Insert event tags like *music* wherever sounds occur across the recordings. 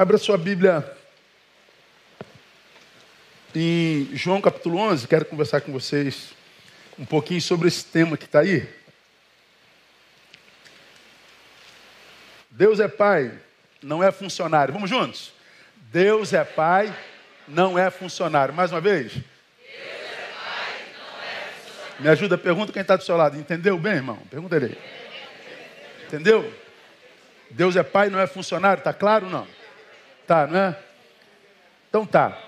Abra sua Bíblia em João capítulo 11. Quero conversar com vocês um pouquinho sobre esse tema que está aí. Deus é Pai, não é funcionário. Vamos juntos? Deus é Pai, não é funcionário. Mais uma vez. Me ajuda, pergunta quem está do seu lado. Entendeu bem, irmão? Pergunta ele. Entendeu? Deus é pai, não é funcionário, está claro ou não? Tá, não é? Então tá.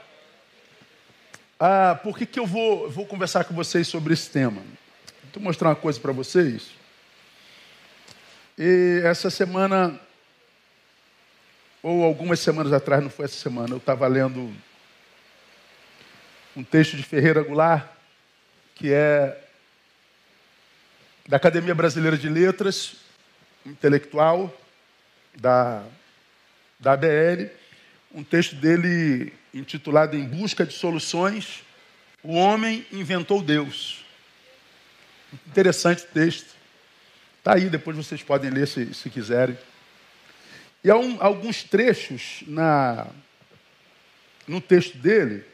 Ah, por que, que eu vou, vou conversar com vocês sobre esse tema? Vou mostrar uma coisa para vocês. E essa semana, ou algumas semanas atrás, não foi essa semana, eu estava lendo um texto de Ferreira Goulart, que é da Academia Brasileira de Letras, intelectual da, da ABL, um texto dele intitulado Em Busca de Soluções, o homem inventou Deus. Interessante texto. Está aí, depois vocês podem ler se, se quiserem. E há um, alguns trechos na, no texto dele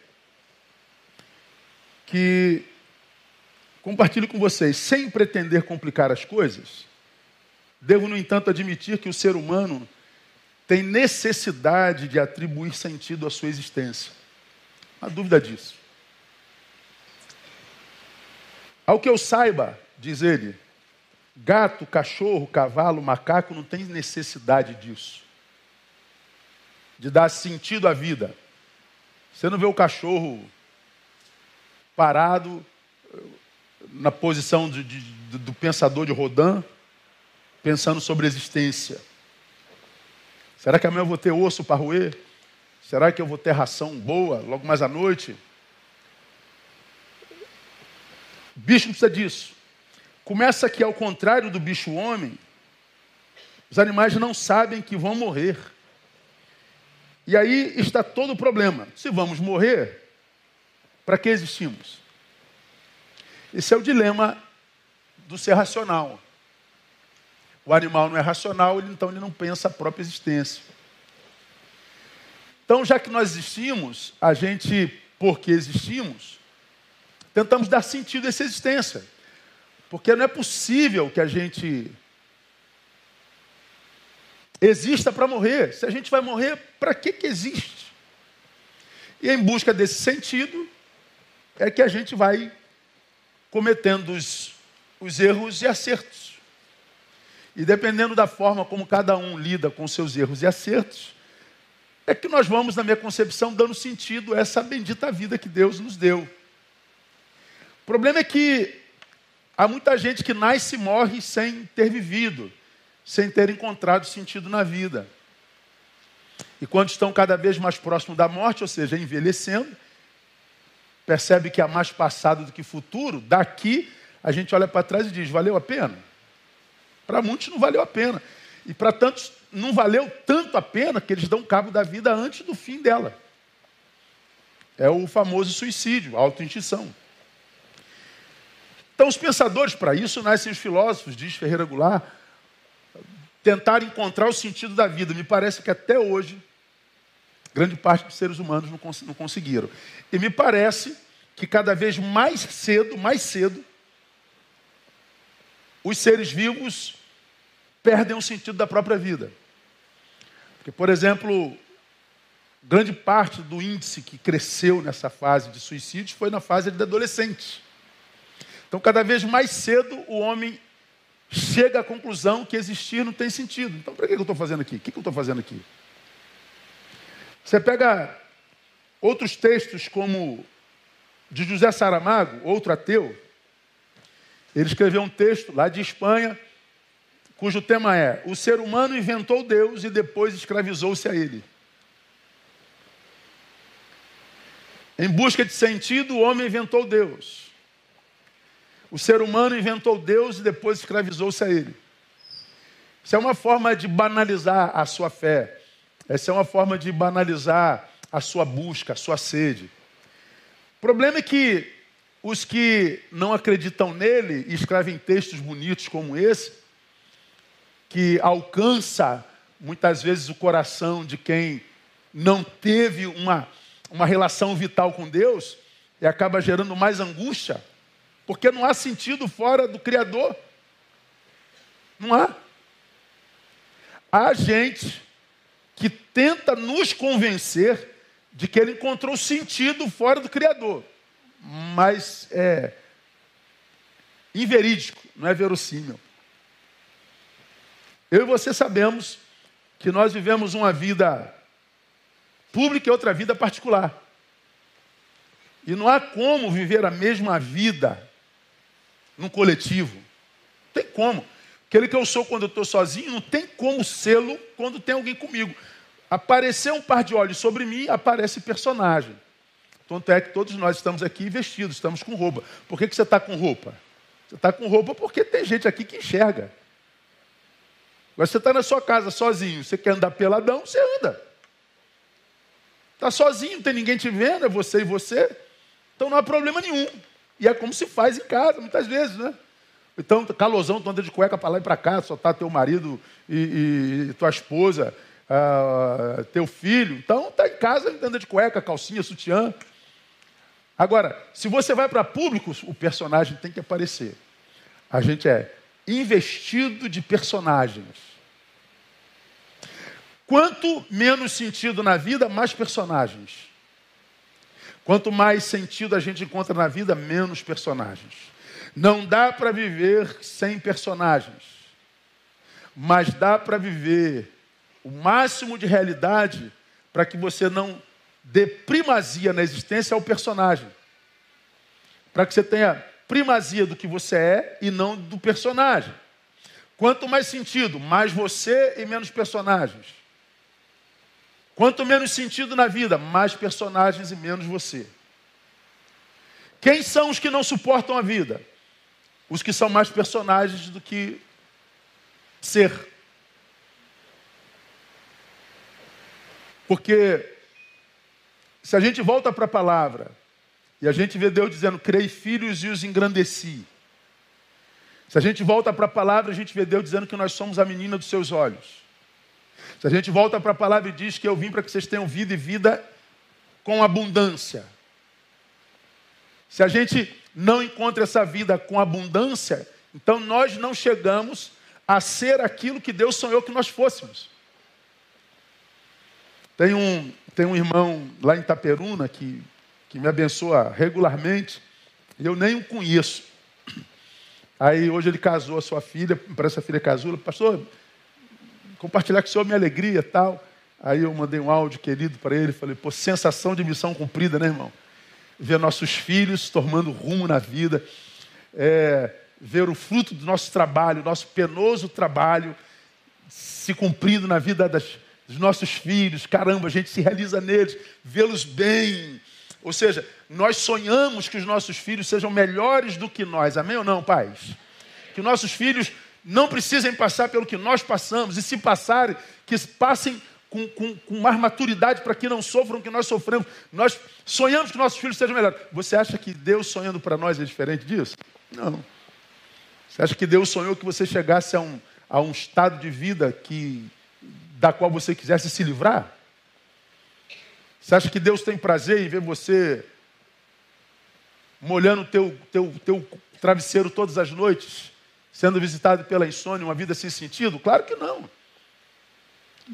que compartilho com vocês, sem pretender complicar as coisas, devo, no entanto, admitir que o ser humano tem necessidade de atribuir sentido à sua existência. Não há dúvida disso. Ao que eu saiba, diz ele, gato, cachorro, cavalo, macaco não tem necessidade disso. De dar sentido à vida. Você não vê o cachorro parado, na posição de, de, do pensador de Rodin, pensando sobre a existência. Será que amanhã eu vou ter osso para roer? Será que eu vou ter ração boa logo mais à noite? Bicho não precisa disso. Começa que, ao contrário do bicho homem, os animais não sabem que vão morrer. E aí está todo o problema. Se vamos morrer, para que existimos? Esse é o dilema do ser racional. O animal não é racional, então ele não pensa a própria existência. Então, já que nós existimos, a gente, porque existimos, tentamos dar sentido a essa existência. Porque não é possível que a gente exista para morrer. Se a gente vai morrer, para que, que existe? E em busca desse sentido, é que a gente vai cometendo os, os erros e acertos. E dependendo da forma como cada um lida com seus erros e acertos, é que nós vamos, na minha concepção, dando sentido a essa bendita vida que Deus nos deu. O problema é que há muita gente que nasce e morre sem ter vivido, sem ter encontrado sentido na vida. E quando estão cada vez mais próximos da morte, ou seja, envelhecendo, percebe que há mais passado do que futuro, daqui a gente olha para trás e diz: valeu a pena? Para muitos não valeu a pena. E para tantos não valeu tanto a pena que eles dão cabo da vida antes do fim dela. É o famoso suicídio, auto-intição. Então, os pensadores, para isso, nascem os filósofos, diz Ferreira Goulart, tentar encontrar o sentido da vida. Me parece que até hoje Grande parte dos seres humanos não, cons não conseguiram. E me parece que cada vez mais cedo, mais cedo, os seres vivos perdem o sentido da própria vida. Porque, por exemplo, grande parte do índice que cresceu nessa fase de suicídios foi na fase de adolescente. Então, cada vez mais cedo, o homem chega à conclusão que existir não tem sentido. Então, para que eu estou fazendo aqui? O que eu estou fazendo aqui? Você pega outros textos, como de José Saramago, outro ateu. Ele escreveu um texto lá de Espanha, cujo tema é: O ser humano inventou Deus e depois escravizou-se a ele. Em busca de sentido, o homem inventou Deus. O ser humano inventou Deus e depois escravizou-se a ele. Isso é uma forma de banalizar a sua fé. Essa é uma forma de banalizar a sua busca, a sua sede. O problema é que os que não acreditam nele e escrevem textos bonitos como esse, que alcança muitas vezes o coração de quem não teve uma, uma relação vital com Deus e acaba gerando mais angústia, porque não há sentido fora do Criador. Não há. Há gente que tenta nos convencer de que ele encontrou sentido fora do Criador. Mas é inverídico, não é verossímil. Eu e você sabemos que nós vivemos uma vida pública e outra vida particular. E não há como viver a mesma vida num coletivo. Não tem como. Aquele que eu sou quando eu estou sozinho, não tem como sê-lo quando tem alguém comigo. Aparecer um par de olhos sobre mim, aparece personagem. Tanto é que todos nós estamos aqui vestidos, estamos com roupa. Por que, que você está com roupa? Você está com roupa porque tem gente aqui que enxerga. Agora você está na sua casa sozinho, você quer andar peladão, você anda. Está sozinho, não tem ninguém te vendo, é você e você. Então não há problema nenhum. E é como se faz em casa, muitas vezes, né? Então, calosão, tu anda de cueca para lá e para cá, só está teu marido e, e tua esposa, uh, teu filho. Então, está em casa, anda de cueca, calcinha, sutiã. Agora, se você vai para público, o personagem tem que aparecer. A gente é investido de personagens. Quanto menos sentido na vida, mais personagens. Quanto mais sentido a gente encontra na vida, menos personagens. Não dá para viver sem personagens, mas dá para viver o máximo de realidade para que você não dê primazia na existência ao personagem. Para que você tenha primazia do que você é e não do personagem. Quanto mais sentido, mais você e menos personagens. Quanto menos sentido na vida, mais personagens e menos você. Quem são os que não suportam a vida? os que são mais personagens do que ser. Porque se a gente volta para a palavra e a gente vê Deus dizendo: Criei filhos e os engrandeci. Se a gente volta para a palavra, a gente vê Deus dizendo que nós somos a menina dos seus olhos. Se a gente volta para a palavra e diz que eu vim para que vocês tenham vida e vida com abundância. Se a gente não encontra essa vida com abundância, então nós não chegamos a ser aquilo que Deus sonhou que nós fôssemos. Tem um, tem um irmão lá em Itaperuna que, que me abençoa regularmente, e eu nem o conheço. Aí hoje ele casou a sua filha, para essa filha casou, pastor, compartilhar com o senhor minha alegria tal. Aí eu mandei um áudio querido para ele, falei, pô, sensação de missão cumprida, né, irmão? ver nossos filhos tomando rumo na vida, é, ver o fruto do nosso trabalho, nosso penoso trabalho se cumprindo na vida das, dos nossos filhos. Caramba, a gente se realiza neles, vê-los bem. Ou seja, nós sonhamos que os nossos filhos sejam melhores do que nós. Amém ou não, pais? Que nossos filhos não precisem passar pelo que nós passamos, e se passarem, que passem com, com, com mais maturidade para que não sofram o que nós sofremos. Nós sonhamos que nossos filhos sejam melhores. Você acha que Deus sonhando para nós é diferente disso? Não. Você acha que Deus sonhou que você chegasse a um, a um estado de vida que, da qual você quisesse se livrar? Você acha que Deus tem prazer em ver você molhando o teu, teu, teu travesseiro todas as noites, sendo visitado pela insônia, uma vida sem sentido? Claro que não.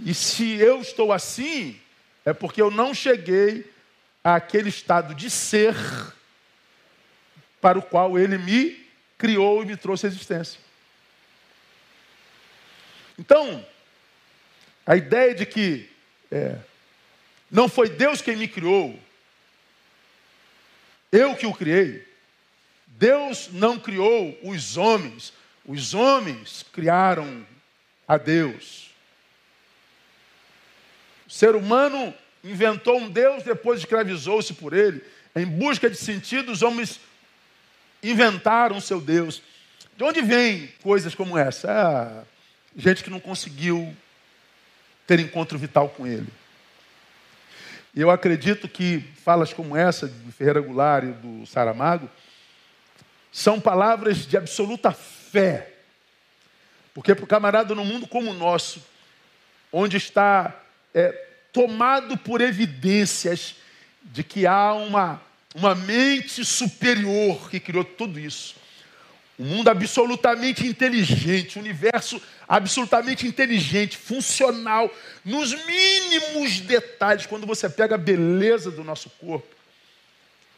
E se eu estou assim, é porque eu não cheguei àquele estado de ser para o qual ele me criou e me trouxe a existência. Então, a ideia de que é, não foi Deus quem me criou, eu que o criei. Deus não criou os homens, os homens criaram a Deus. O ser humano inventou um Deus, depois escravizou-se por ele. Em busca de sentido, os homens inventaram o seu Deus. De onde vem coisas como essa? Ah, gente que não conseguiu ter encontro vital com ele. E eu acredito que falas como essa, do Ferreira Goulart e do Saramago, são palavras de absoluta. Porque para o camarada num mundo como o nosso, onde está é, tomado por evidências de que há uma, uma mente superior que criou tudo isso. Um mundo absolutamente inteligente, um universo absolutamente inteligente, funcional, nos mínimos detalhes. Quando você pega a beleza do nosso corpo,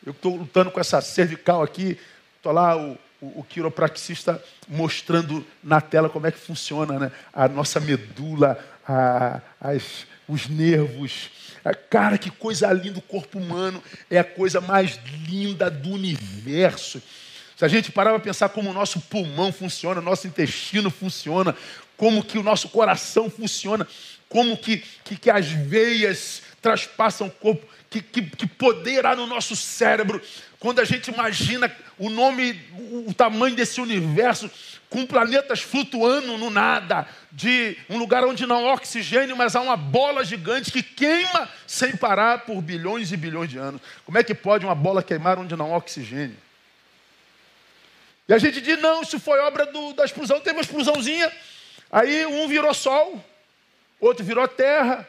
eu estou lutando com essa cervical aqui, estou lá, o, o, o, quiropraxista mostrando na tela como é que funciona né? a nossa medula, a, as, os nervos. Cara, que coisa linda, o corpo humano é a coisa mais linda do universo. Se a gente parar para pensar como o nosso pulmão funciona, nosso intestino funciona, como que o nosso coração funciona, como que, que, que as veias traspassam o corpo, que, que, que poder há no nosso cérebro. Quando a gente imagina o nome, o tamanho desse universo, com planetas flutuando no nada, de um lugar onde não há oxigênio, mas há uma bola gigante que queima sem parar por bilhões e bilhões de anos. Como é que pode uma bola queimar onde não há oxigênio? E a gente diz, não, isso foi obra do, da explosão, teve uma explosãozinha. Aí um virou sol, outro virou terra,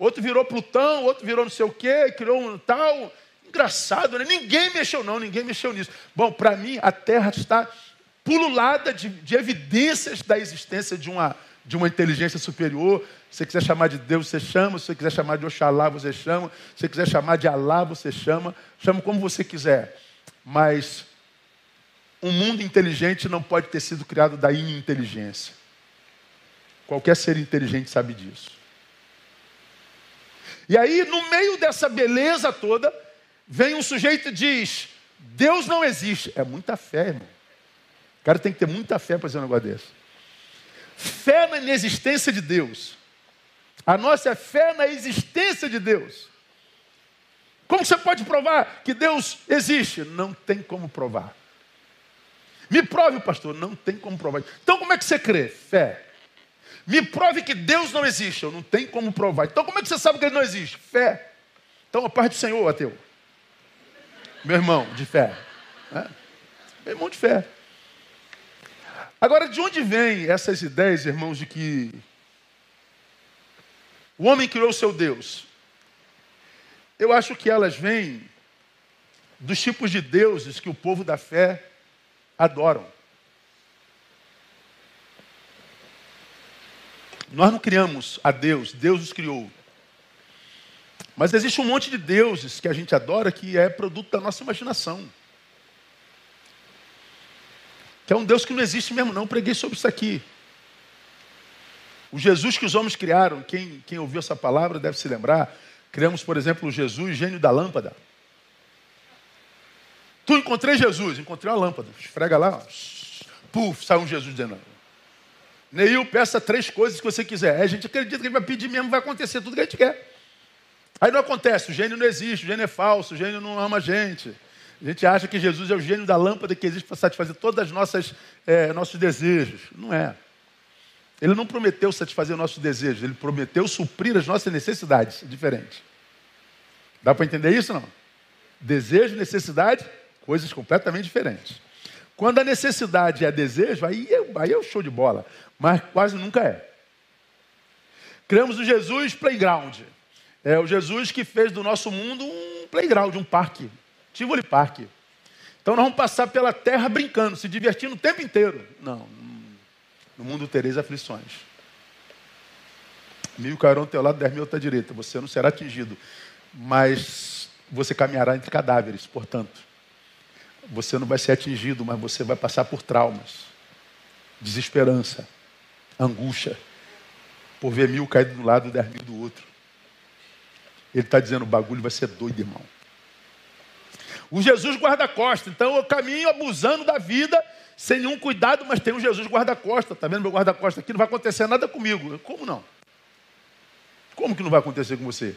outro virou Plutão, outro virou não sei o quê, criou um tal. Engraçado, né? Ninguém mexeu, não, ninguém mexeu nisso. Bom, para mim, a Terra está pululada de, de, evidências da existência de uma, de uma inteligência superior. Se você quiser chamar de Deus, você chama. Se você quiser chamar de Oxalá, você chama. Se você quiser chamar de Alá, você chama. Chama como você quiser. Mas um mundo inteligente não pode ter sido criado da ininteligência. Qualquer ser inteligente sabe disso. E aí, no meio dessa beleza toda, vem um sujeito e diz: Deus não existe. É muita fé, irmão. O cara tem que ter muita fé para fazer um negócio desse. Fé na inexistência de Deus. A nossa é fé na existência de Deus. Como você pode provar que Deus existe? Não tem como provar. Me prove, pastor. Não tem como provar. Então, como é que você crê? Fé. Me prove que Deus não existe. Eu não tenho como provar. Então, como é que você sabe que ele não existe? Fé. Então, a paz do Senhor, ateu. Meu irmão de fé. É? Meu irmão de fé. Agora, de onde vêm essas ideias, irmãos, de que o homem criou seu Deus? Eu acho que elas vêm dos tipos de deuses que o povo da fé adoram. Nós não criamos a Deus, Deus os criou. Mas existe um monte de deuses que a gente adora que é produto da nossa imaginação. Que é um Deus que não existe mesmo, não. Preguei sobre isso aqui. O Jesus que os homens criaram, quem, quem ouviu essa palavra deve se lembrar. Criamos, por exemplo, o Jesus, gênio da lâmpada. Tu encontrei Jesus, encontrei uma lâmpada. Esfrega lá, puf, sai um Jesus dizendo. Neil, peça três coisas que você quiser. Aí a gente acredita que ele vai pedir mesmo, vai acontecer tudo que a gente quer. Aí não acontece, o gênio não existe, o gênio é falso, o gênio não ama a gente. A gente acha que Jesus é o gênio da lâmpada que existe para satisfazer todos os nossos, é, nossos desejos. Não é. Ele não prometeu satisfazer os nossos desejos, ele prometeu suprir as nossas necessidades. É diferente. Dá para entender isso não? Desejo, necessidade, Coisas completamente diferentes. Quando a necessidade é desejo, aí é, aí é o show de bola. Mas quase nunca é. Criamos o Jesus Playground. É o Jesus que fez do nosso mundo um playground, um parque. Tivoli Park. Então nós vamos passar pela terra brincando, se divertindo o tempo inteiro. Não, no mundo tereis aflições. Mil cairão ao teu lado, dez mil à tua direita. Você não será atingido, mas você caminhará entre cadáveres, portanto você não vai ser atingido, mas você vai passar por traumas, desesperança, angústia, por ver mil caídos de um lado e dez mil do outro. Ele está dizendo: o bagulho vai ser doido, irmão. O Jesus guarda-costa. Então eu caminho abusando da vida, sem nenhum cuidado, mas tem um Jesus guarda-costa. Está vendo meu guarda-costa aqui? Não vai acontecer nada comigo. Como não? Como que não vai acontecer com você?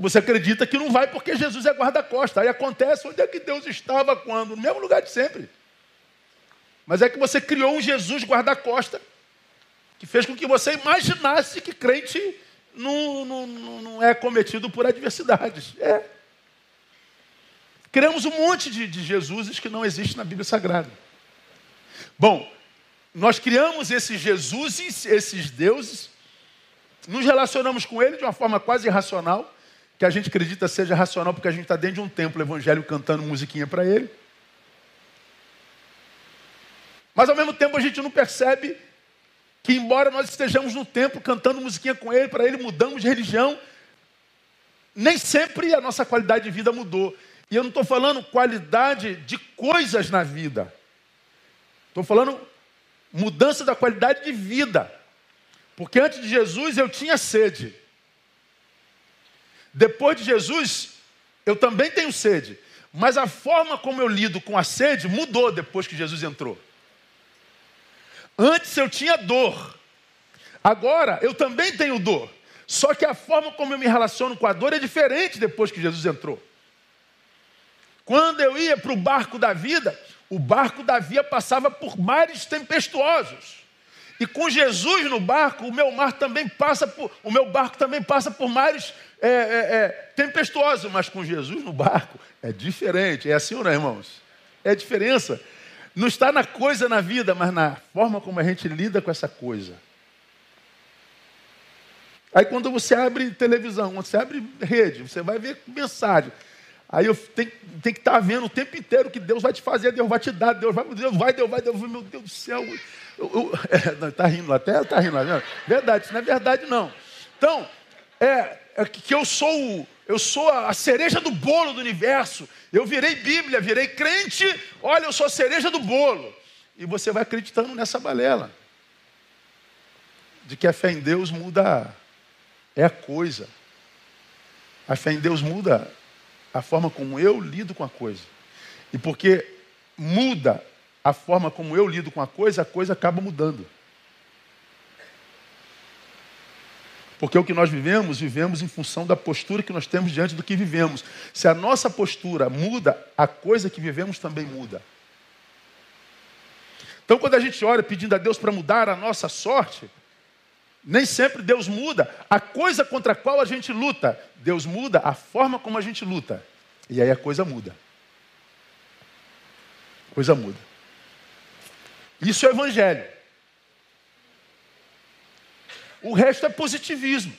Você acredita que não vai porque Jesus é guarda-costa. Aí acontece onde é que Deus estava quando? No mesmo lugar de sempre. Mas é que você criou um Jesus guarda-costa que fez com que você imaginasse que crente não, não, não é cometido por adversidades. É. Criamos um monte de, de Jesuses que não existe na Bíblia Sagrada. Bom, nós criamos esses Jesuses, esses deuses, nos relacionamos com Ele de uma forma quase irracional, que a gente acredita seja racional porque a gente está dentro de um templo evangélico cantando musiquinha para Ele. Mas ao mesmo tempo a gente não percebe que, embora nós estejamos no templo cantando musiquinha com Ele, para Ele mudamos de religião, nem sempre a nossa qualidade de vida mudou. E eu não estou falando qualidade de coisas na vida. Estou falando mudança da qualidade de vida. Porque antes de Jesus eu tinha sede. Depois de Jesus, eu também tenho sede. Mas a forma como eu lido com a sede mudou depois que Jesus entrou. Antes eu tinha dor. Agora eu também tenho dor. Só que a forma como eu me relaciono com a dor é diferente depois que Jesus entrou. Quando eu ia para o barco da vida, o barco da via passava por mares tempestuosos. E com Jesus no barco, o meu mar também passa por, o meu barco também passa por mares é, é, é, tempestuosos, mas com Jesus no barco é diferente. É assim ou não, irmãos? É a diferença. Não está na coisa na vida, mas na forma como a gente lida com essa coisa. Aí quando você abre televisão, você abre rede, você vai ver mensagem. Aí eu tenho, tenho que estar tá vendo o tempo inteiro que Deus vai te fazer, Deus vai te dar, Deus vai, Deus vai, Deus vai, Deus vai, meu Deus do céu. Está *laughs* rindo até, está rindo lá. Verdade, isso não é verdade não. Então, é, é que eu sou eu sou a cereja do bolo do universo. Eu virei Bíblia, virei crente. Olha, eu sou a cereja do bolo. E você vai acreditando nessa balela. De que a fé em Deus muda é a coisa. A fé em Deus muda a forma como eu lido com a coisa. E porque muda a forma como eu lido com a coisa, a coisa acaba mudando. Porque o que nós vivemos, vivemos em função da postura que nós temos diante do que vivemos. Se a nossa postura muda, a coisa que vivemos também muda. Então, quando a gente ora pedindo a Deus para mudar a nossa sorte, nem sempre Deus muda a coisa contra a qual a gente luta. Deus muda a forma como a gente luta. E aí a coisa muda. A coisa muda. Isso é o Evangelho. O resto é positivismo.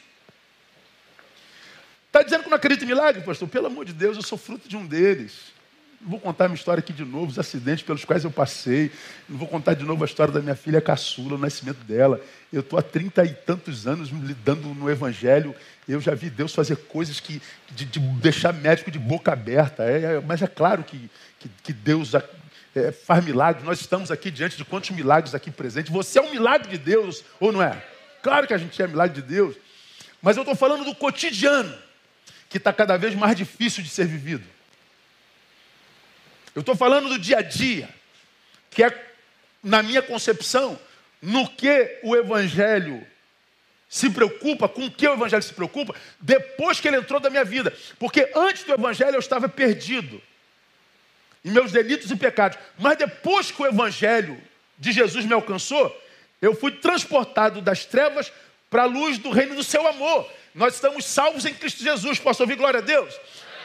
Está dizendo que não acredita em milagre, pastor? Pelo amor de Deus, eu sou fruto de um deles. Não vou contar minha história aqui de novo, os acidentes pelos quais eu passei. Não vou contar de novo a história da minha filha caçula, o nascimento dela. Eu estou há trinta e tantos anos lidando no Evangelho. Eu já vi Deus fazer coisas que de, de deixar médico de boca aberta. É, é, mas é claro que, que, que Deus é, faz milagres. Nós estamos aqui diante de quantos milagres aqui presentes. Você é um milagre de Deus, ou não é? Claro que a gente é milagre de Deus, mas eu estou falando do cotidiano, que está cada vez mais difícil de ser vivido. Eu estou falando do dia a dia, que é, na minha concepção, no que o Evangelho se preocupa, com o que o Evangelho se preocupa, depois que ele entrou da minha vida. Porque antes do Evangelho eu estava perdido em meus delitos e pecados. Mas depois que o Evangelho de Jesus me alcançou, eu fui transportado das trevas para a luz do reino do seu amor. Nós estamos salvos em Cristo Jesus. Posso ouvir glória a Deus?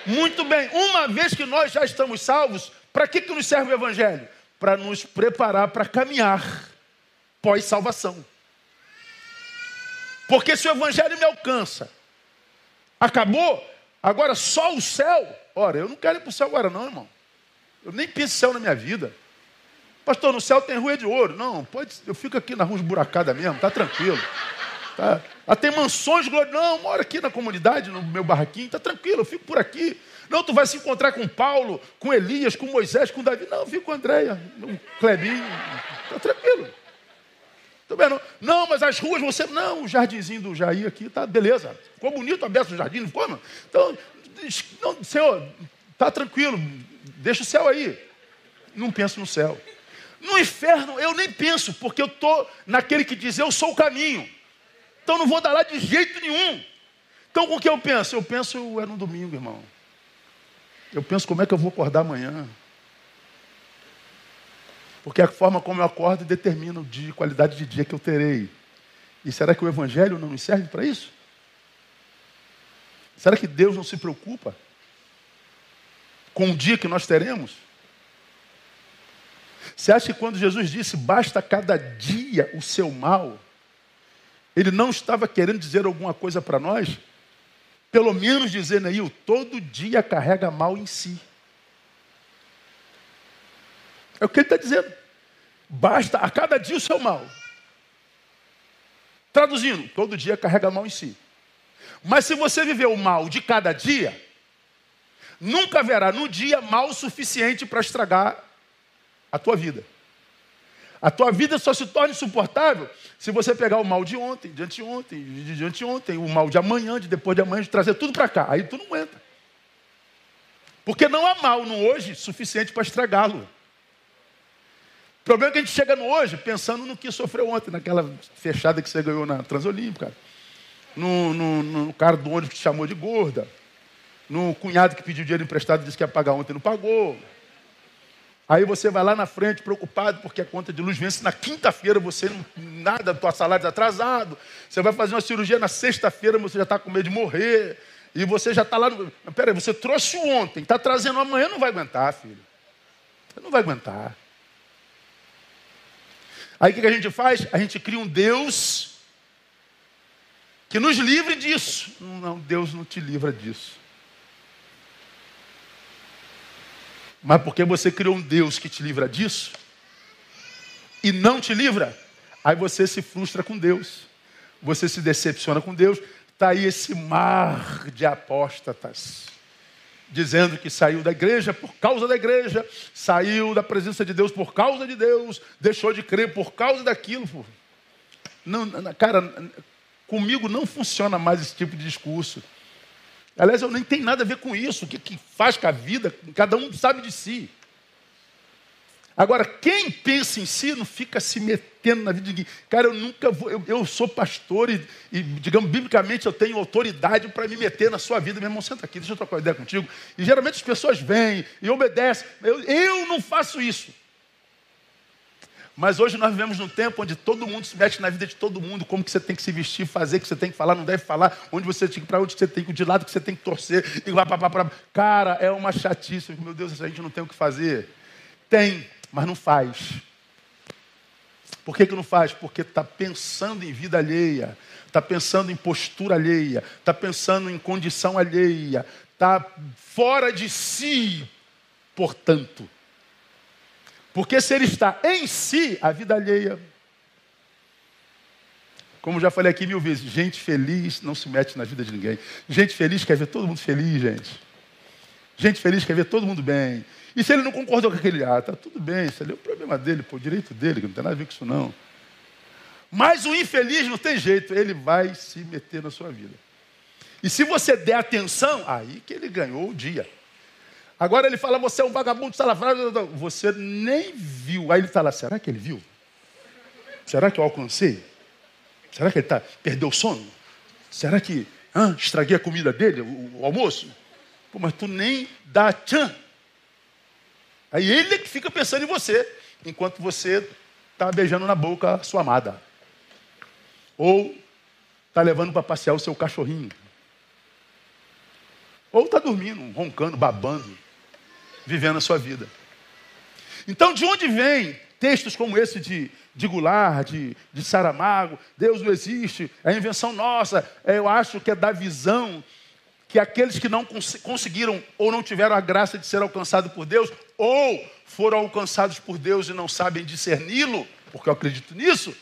Muito bem. Uma vez que nós já estamos salvos, para que, que nos serve o Evangelho? Para nos preparar para caminhar pós-salvação. Porque se o Evangelho me alcança, acabou, agora só o céu. Ora, eu não quero ir para o céu agora, não, irmão. Eu nem penso em céu na minha vida. Pastor, no céu tem rua de ouro. Não, pode, eu fico aqui na rua esburacada mesmo, tá tranquilo. Tá? Ah, tem mansões gloriosas. Não, moro aqui na comunidade, no meu barraquinho, tá tranquilo, eu fico por aqui. Não, tu vai se encontrar com Paulo, com Elias, com Moisés, com Davi. Não, eu fico com Andréia, com Clebinho. Tá tranquilo. Tá vendo? Não, mas as ruas você. Não, o jardinzinho do Jair aqui tá beleza. Ficou bonito aberto o jardim, não ficou? Não? Então, não, Senhor, tá tranquilo, deixa o céu aí. Não penso no céu. No inferno eu nem penso, porque eu estou naquele que diz eu sou o caminho. Então não vou dar lá de jeito nenhum. Então com o que eu penso? Eu penso é no domingo, irmão. Eu penso como é que eu vou acordar amanhã. Porque a forma como eu acordo determina o dia, qualidade de dia que eu terei. E será que o Evangelho não nos serve para isso? Será que Deus não se preocupa com o dia que nós teremos? Você acha que quando Jesus disse basta cada dia o seu mal, Ele não estava querendo dizer alguma coisa para nós? Pelo menos dizer, Neil, todo dia carrega mal em si. É o que ele está dizendo. Basta a cada dia o seu mal. Traduzindo, todo dia carrega mal em si. Mas se você viver o mal de cada dia, nunca haverá no dia mal suficiente para estragar a tua vida. A tua vida só se torna insuportável se você pegar o mal de ontem, de anteontem, de, anteontem, o mal de amanhã, de depois de amanhã, de trazer tudo para cá. Aí tu não aguenta. Porque não há mal no hoje suficiente para estragá-lo. O problema é que a gente chega no hoje pensando no que sofreu ontem, naquela fechada que você ganhou na Transolímpica, no, no, no cara do ônibus que te chamou de gorda, no cunhado que pediu dinheiro emprestado e disse que ia pagar ontem e não pagou. Aí você vai lá na frente preocupado porque a conta de luz vence na quinta-feira, você não, nada, tua salário está atrasado. Você vai fazer uma cirurgia na sexta-feira, você já está com medo de morrer. E você já está lá. No... Peraí, você trouxe ontem, está trazendo amanhã, não vai aguentar, filho. Não vai aguentar. Aí o que a gente faz? A gente cria um Deus que nos livre disso. Não, Deus não te livra disso. Mas porque você criou um Deus que te livra disso e não te livra, aí você se frustra com Deus, você se decepciona com Deus. Está aí esse mar de apóstatas, dizendo que saiu da igreja por causa da igreja, saiu da presença de Deus por causa de Deus, deixou de crer por causa daquilo. Não, cara, comigo não funciona mais esse tipo de discurso. Aliás, eu nem tenho nada a ver com isso. O que, que faz com a vida? Cada um sabe de si. Agora, quem pensa em si não fica se metendo na vida de ninguém. Cara, eu nunca vou. Eu, eu sou pastor e, e, digamos, biblicamente eu tenho autoridade para me meter na sua vida. Meu irmão, senta aqui, deixa eu trocar uma ideia contigo. E geralmente as pessoas vêm e obedecem. Eu, eu não faço isso. Mas hoje nós vivemos num tempo onde todo mundo se mete na vida de todo mundo, como que você tem que se vestir, fazer, que você tem que falar, não deve falar, onde você tem que para onde você tem que de lado que você tem que torcer, e blá. Cara, é uma chatice. Meu Deus, a gente não tem o que fazer. Tem, mas não faz. Por que, que não faz? Porque está pensando em vida alheia, está pensando em postura alheia, está pensando em condição alheia, está fora de si, portanto. Porque se ele está em si, a vida alheia. Como já falei aqui mil vezes, gente feliz não se mete na vida de ninguém. Gente feliz quer ver todo mundo feliz, gente. Gente feliz quer ver todo mundo bem. E se ele não concordou com aquele ah, tá tudo bem, isso ali é o problema dele, pô, o direito dele, que não tem nada a ver com isso não. Mas o infeliz não tem jeito, ele vai se meter na sua vida. E se você der atenção, aí que ele ganhou o dia. Agora ele fala, você é um vagabundo salafrário. Você nem viu. Aí ele está lá, será que ele viu? Será que eu alcancei? Será que ele tá, perdeu o sono? Será que estraguei a comida dele, o, o almoço? Pô, mas tu nem dá tchan. Aí ele é que fica pensando em você, enquanto você está beijando na boca a sua amada. Ou está levando para passear o seu cachorrinho. Ou está dormindo, roncando, babando vivendo a sua vida. Então, de onde vem textos como esse de, de Goulart, de, de Saramago? Deus não existe, é invenção nossa. É, eu acho que é da visão que aqueles que não cons conseguiram ou não tiveram a graça de ser alcançados por Deus, ou foram alcançados por Deus e não sabem discerni-lo, porque eu acredito nisso,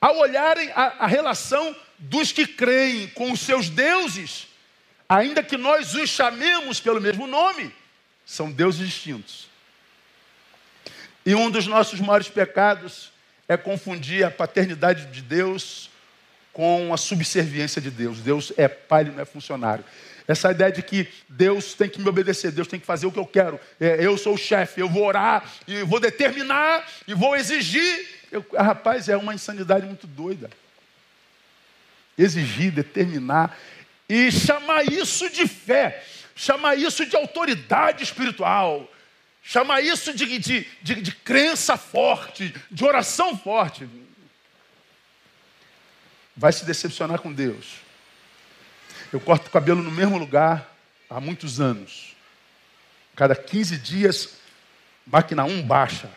ao olharem a, a relação dos que creem com os seus deuses, ainda que nós os chamemos pelo mesmo nome, são deuses distintos. E um dos nossos maiores pecados é confundir a paternidade de Deus com a subserviência de Deus. Deus é pai, não é funcionário. Essa ideia de que Deus tem que me obedecer, Deus tem que fazer o que eu quero. É, eu sou o chefe, eu vou orar, e vou determinar, e vou exigir. Eu, ah, rapaz, é uma insanidade muito doida. Exigir, determinar, e chamar isso de fé, chamar isso de autoridade espiritual, chamar isso de, de, de, de crença forte, de oração forte. Vai se decepcionar com Deus. Eu corto o cabelo no mesmo lugar há muitos anos. Cada 15 dias, máquina 1 baixa.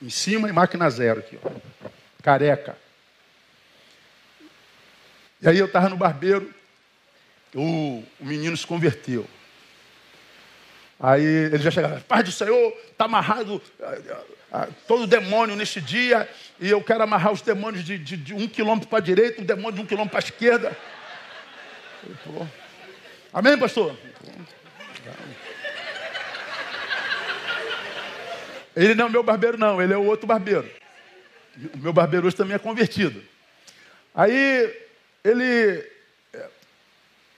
Em cima e máquina 0 aqui. Ó. careca. E aí eu estava no barbeiro, o, o menino se converteu. Aí ele já chegava, Pai do Senhor, está amarrado todo demônio neste dia, e eu quero amarrar os demônios de, de, de um quilômetro para a direita, o demônio de um quilômetro para a esquerda. Amém, pastor? Ele não é o meu barbeiro, não, ele é o outro barbeiro. O meu barbeiro hoje também é convertido. Aí ele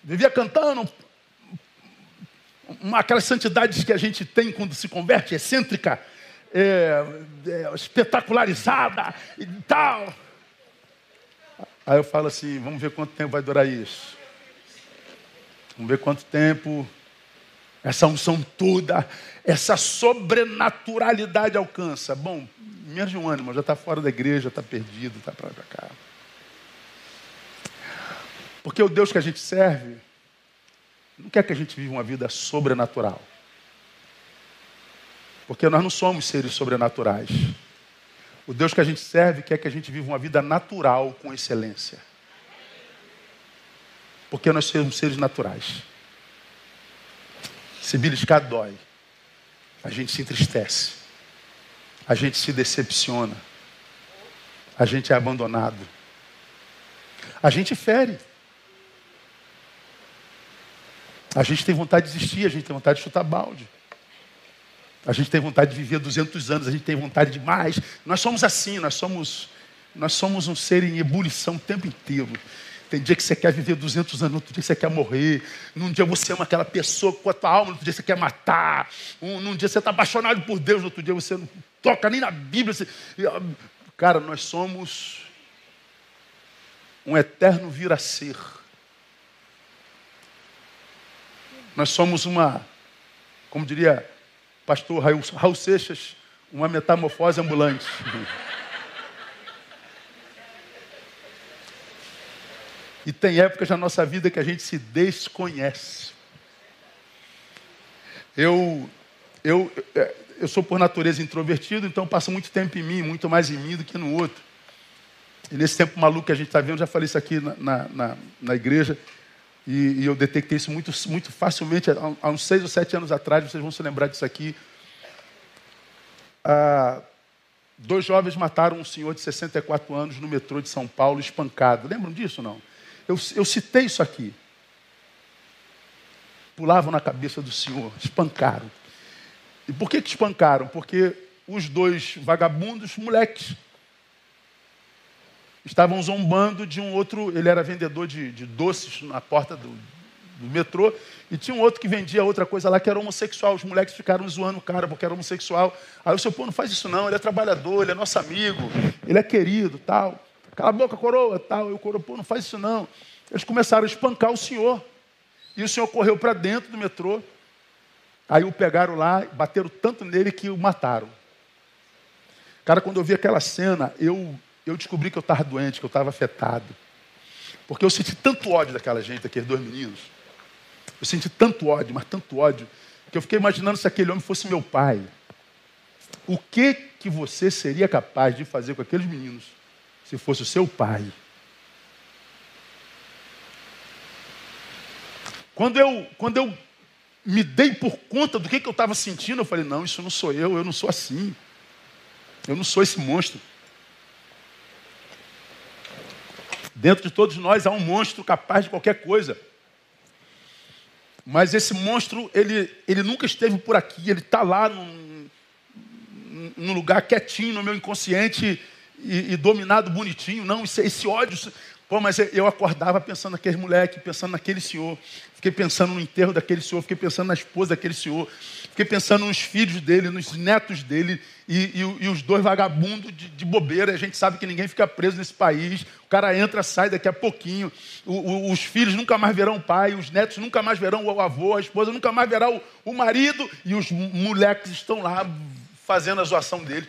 vivia cantando uma, aquelas santidades que a gente tem quando se converte, excêntrica, é, é, espetacularizada e tal. Aí eu falo assim: vamos ver quanto tempo vai durar isso. Vamos ver quanto tempo essa unção toda, essa sobrenaturalidade alcança. Bom, menos de um ano, já está fora da igreja, está perdido, está para cá. Porque o Deus que a gente serve não quer que a gente viva uma vida sobrenatural. Porque nós não somos seres sobrenaturais. O Deus que a gente serve quer que a gente viva uma vida natural com excelência. Porque nós somos seres naturais. Se beliscar dói. A gente se entristece. A gente se decepciona. A gente é abandonado. A gente fere. A gente tem vontade de desistir, a gente tem vontade de chutar balde. A gente tem vontade de viver 200 anos, a gente tem vontade de mais. Nós somos assim, nós somos, nós somos um ser em ebulição o tempo inteiro. Tem dia que você quer viver 200 anos, no outro dia você quer morrer. Num dia você ama aquela pessoa com a tua alma, outro dia você quer matar. Um, num dia você está apaixonado por Deus, outro dia você não toca nem na Bíblia. Você... Cara, nós somos um eterno vir a ser. Nós somos uma, como diria pastor Raul, Raul Seixas, uma metamorfose ambulante. E tem épocas na nossa vida que a gente se desconhece. Eu, eu, é, eu sou por natureza introvertido, então passo muito tempo em mim, muito mais em mim do que no outro. E nesse tempo maluco que a gente está vendo, já falei isso aqui na, na, na igreja, e, e, eu detectei isso muito, muito facilmente, há, uns seis ou sete anos atrás, vocês vão se lembrar disso aqui. Ah, dois jovens mataram um senhor de 64 anos no metrô de São Paulo, espancado. Lembram disso não? Eu, eu citei isso aqui. Pulavam na cabeça do Senhor, espancaram. E por que, que espancaram? Porque os dois vagabundos, moleques, estavam zombando de um outro. Ele era vendedor de, de doces na porta do, do, metrô. E tinha um outro que vendia outra coisa lá que era homossexual. Os moleques ficaram zoando o cara porque era homossexual. Aí o seu pô, não faz isso não, ele é trabalhador, ele é nosso amigo, ele é querido, tal. Cala a boca, coroa, tal. E o coroa, pô, não faz isso não. Eles começaram a espancar o senhor. E o senhor correu para dentro do metrô. Aí o pegaram lá, bateram tanto nele que o mataram. Cara, quando eu vi aquela cena, eu, eu descobri que eu estava doente, que eu estava afetado. Porque eu senti tanto ódio daquela gente, daqueles dois meninos. Eu senti tanto ódio, mas tanto ódio, que eu fiquei imaginando se aquele homem fosse meu pai. O que que você seria capaz de fazer com aqueles meninos? se fosse o seu pai. Quando eu, quando eu me dei por conta do que, que eu estava sentindo, eu falei: não, isso não sou eu, eu não sou assim. Eu não sou esse monstro. Dentro de todos nós há um monstro capaz de qualquer coisa. Mas esse monstro, ele, ele nunca esteve por aqui, ele está lá num, num lugar quietinho no meu inconsciente e, e dominado bonitinho. Não, esse, esse ódio. Pô, mas eu acordava pensando naquele moleque, pensando naquele senhor. Fiquei pensando no enterro daquele senhor, fiquei pensando na esposa daquele senhor. Fiquei pensando nos filhos dele, nos netos dele e, e, e os dois vagabundos de, de, bobeira. A gente sabe que ninguém fica preso nesse país. O cara entra, sai daqui a pouquinho. O, o, os filhos nunca mais verão o pai, os netos nunca mais verão o avô, a esposa nunca mais verá o, o marido e os moleques estão lá fazendo a zoação dele.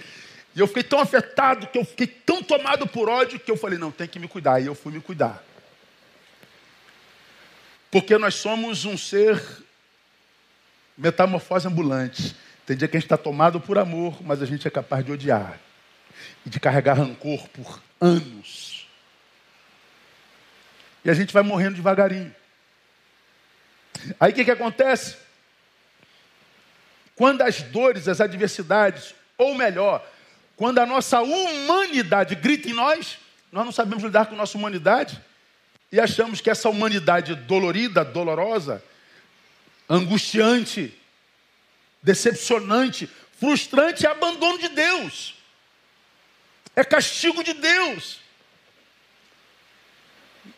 E eu fiquei tão afetado, que eu fiquei tão tomado por ódio, que eu falei, não, tem que me cuidar. E eu fui me cuidar. Porque nós somos um ser metamorfose ambulante. Tem dia que a gente está tomado por amor, mas a gente é capaz de odiar. E de carregar rancor por anos. E a gente vai morrendo devagarinho. Aí o que, que acontece? Quando as dores, as adversidades, ou melhor, quando a nossa humanidade grita em nós, nós não sabemos lidar com a nossa humanidade e achamos que essa humanidade dolorida, dolorosa, angustiante, decepcionante, frustrante é abandono de Deus. É castigo de Deus.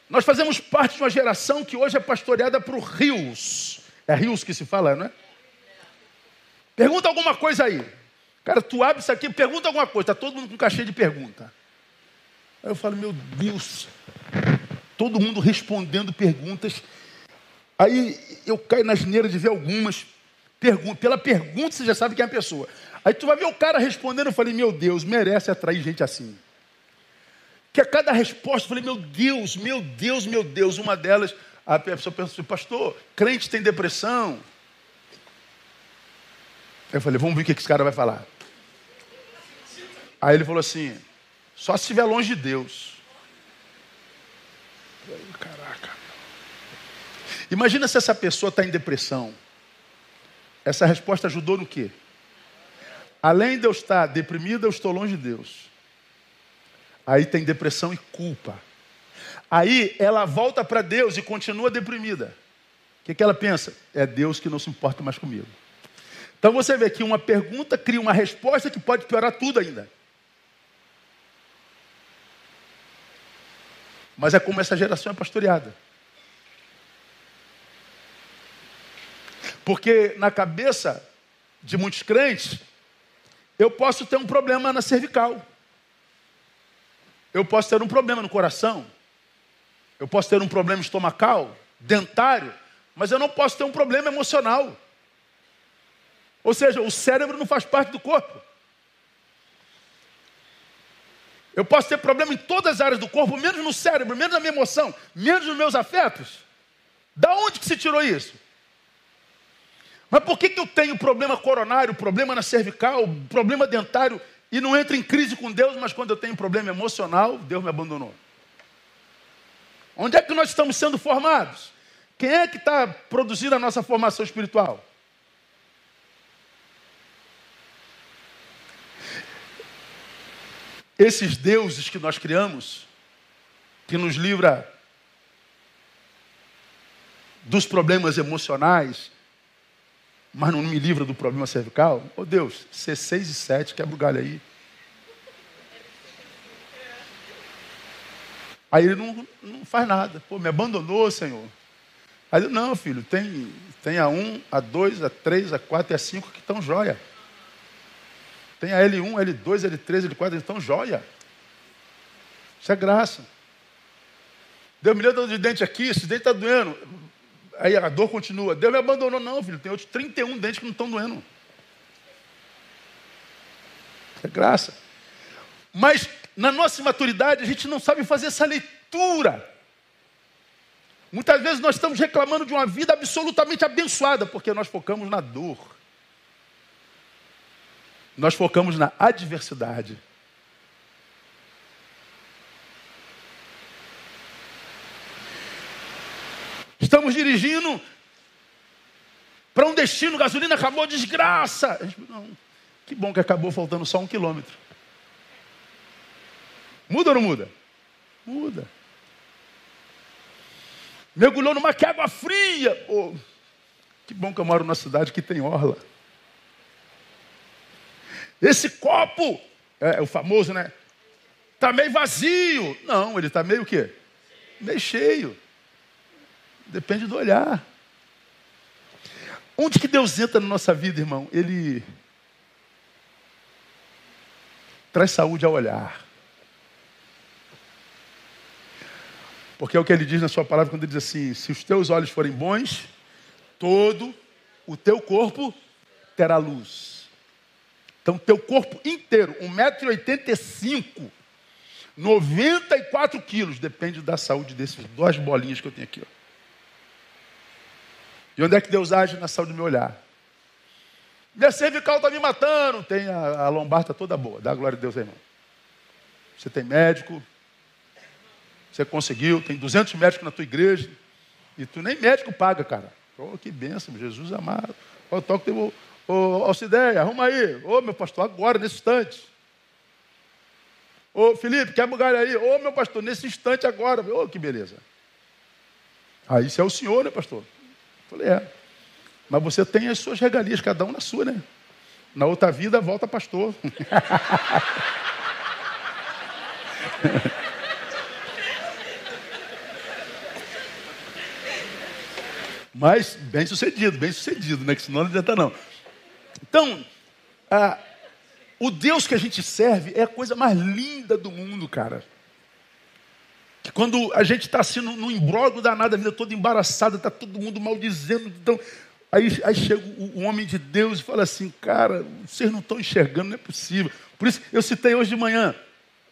Nós fazemos parte de uma geração que hoje é pastoreada por rios. É rios que se fala, não é? Pergunta alguma coisa aí. Cara, tu abre isso aqui, pergunta alguma coisa. Está todo mundo com cachê de pergunta. Aí eu falo, meu Deus, todo mundo respondendo perguntas. Aí eu caio na asneira de ver algumas. Pergun pela pergunta você já sabe quem é a pessoa. Aí tu vai ver o cara respondendo, eu falei, meu Deus, merece atrair gente assim. Que a cada resposta, eu falei, meu Deus, meu Deus, meu Deus. Uma delas, a pessoa pensou assim, pastor, crente tem depressão. Aí eu falei, vamos ver o que esse cara vai falar. Aí ele falou assim, só se estiver longe de Deus. Caraca. Imagina se essa pessoa está em depressão. Essa resposta ajudou no quê? Além de eu estar deprimida, eu estou longe de Deus. Aí tem depressão e culpa. Aí ela volta para Deus e continua deprimida. O que, que ela pensa? É Deus que não se importa mais comigo. Então você vê que uma pergunta cria uma resposta que pode piorar tudo ainda. Mas é como essa geração é pastoreada. Porque na cabeça de muitos crentes, eu posso ter um problema na cervical. Eu posso ter um problema no coração. Eu posso ter um problema estomacal, dentário, mas eu não posso ter um problema emocional. Ou seja, o cérebro não faz parte do corpo. Eu posso ter problema em todas as áreas do corpo, menos no cérebro, menos na minha emoção, menos nos meus afetos. Da onde que se tirou isso? Mas por que, que eu tenho problema coronário, problema na cervical, problema dentário e não entro em crise com Deus, mas quando eu tenho problema emocional, Deus me abandonou? Onde é que nós estamos sendo formados? Quem é que está produzindo a nossa formação espiritual? Esses deuses que nós criamos, que nos livra dos problemas emocionais, mas não me livra do problema cervical? Ô oh, Deus, C6 e 7, quebra o galho aí. Aí ele não, não faz nada. Pô, me abandonou, Senhor. Aí ele, não, filho, tem, tem a 1, a 2, a 3, a 4 e a 5 que estão jóia. Tem a L1, L2, L3, L4, estão jóia. Isso é graça. Deus me deu de dente aqui, esse dente está doendo. Aí a dor continua. Deus me abandonou. Não, filho, tem outros 31 dentes que não estão doendo. É graça. Mas na nossa imaturidade a gente não sabe fazer essa leitura. Muitas vezes nós estamos reclamando de uma vida absolutamente abençoada, porque nós focamos na dor. Nós focamos na adversidade. Estamos dirigindo para um destino, gasolina acabou, desgraça. Não, que bom que acabou faltando só um quilômetro. Muda ou não muda? Muda. Mergulhou numa que água fria. Oh, que bom que eu moro numa cidade que tem orla. Esse copo, é, é o famoso, né? Está meio vazio. Não, ele está meio o quê? Meio cheio. Depende do olhar. Onde que Deus entra na nossa vida, irmão? Ele traz saúde ao olhar. Porque é o que ele diz na sua palavra quando ele diz assim: se os teus olhos forem bons, todo o teu corpo terá luz. Então, teu corpo inteiro, 1,85m, 94 quilos, depende da saúde desses duas bolinhas que eu tenho aqui. Ó. E onde é que Deus age na saúde do meu olhar? Minha cervical está me matando. Tem a, a lombar está toda boa. Dá glória a Deus, irmão. Você tem médico, Você conseguiu, tem 200 médicos na tua igreja. E tu nem médico paga, cara. Oh, que bênção, Jesus amado. Ó, oh, toque teu. Ô, oh, Alcideia, arruma aí. Ô, oh, meu pastor, agora, nesse instante. Ô, Felipe, quer bugar aí? Ô, meu pastor, nesse instante agora. Ô, que beleza. Ah, isso é o senhor, né, pastor? Falei, é. Mas você tem as suas regalias, cada um na sua, né? Na outra vida, volta pastor. *laughs* Mas bem sucedido, bem sucedido, né? Que senão não adianta não. Então, o Deus que a gente serve é a coisa mais linda do mundo, cara. Que quando a gente está assim no imbróglio danado, a vida toda embaraçada, está todo mundo maldizendo. Então, aí, aí chega o, o, homem de Deus e fala assim, cara, vocês não estão enxergando, não é possível. Por isso, eu citei hoje de manhã,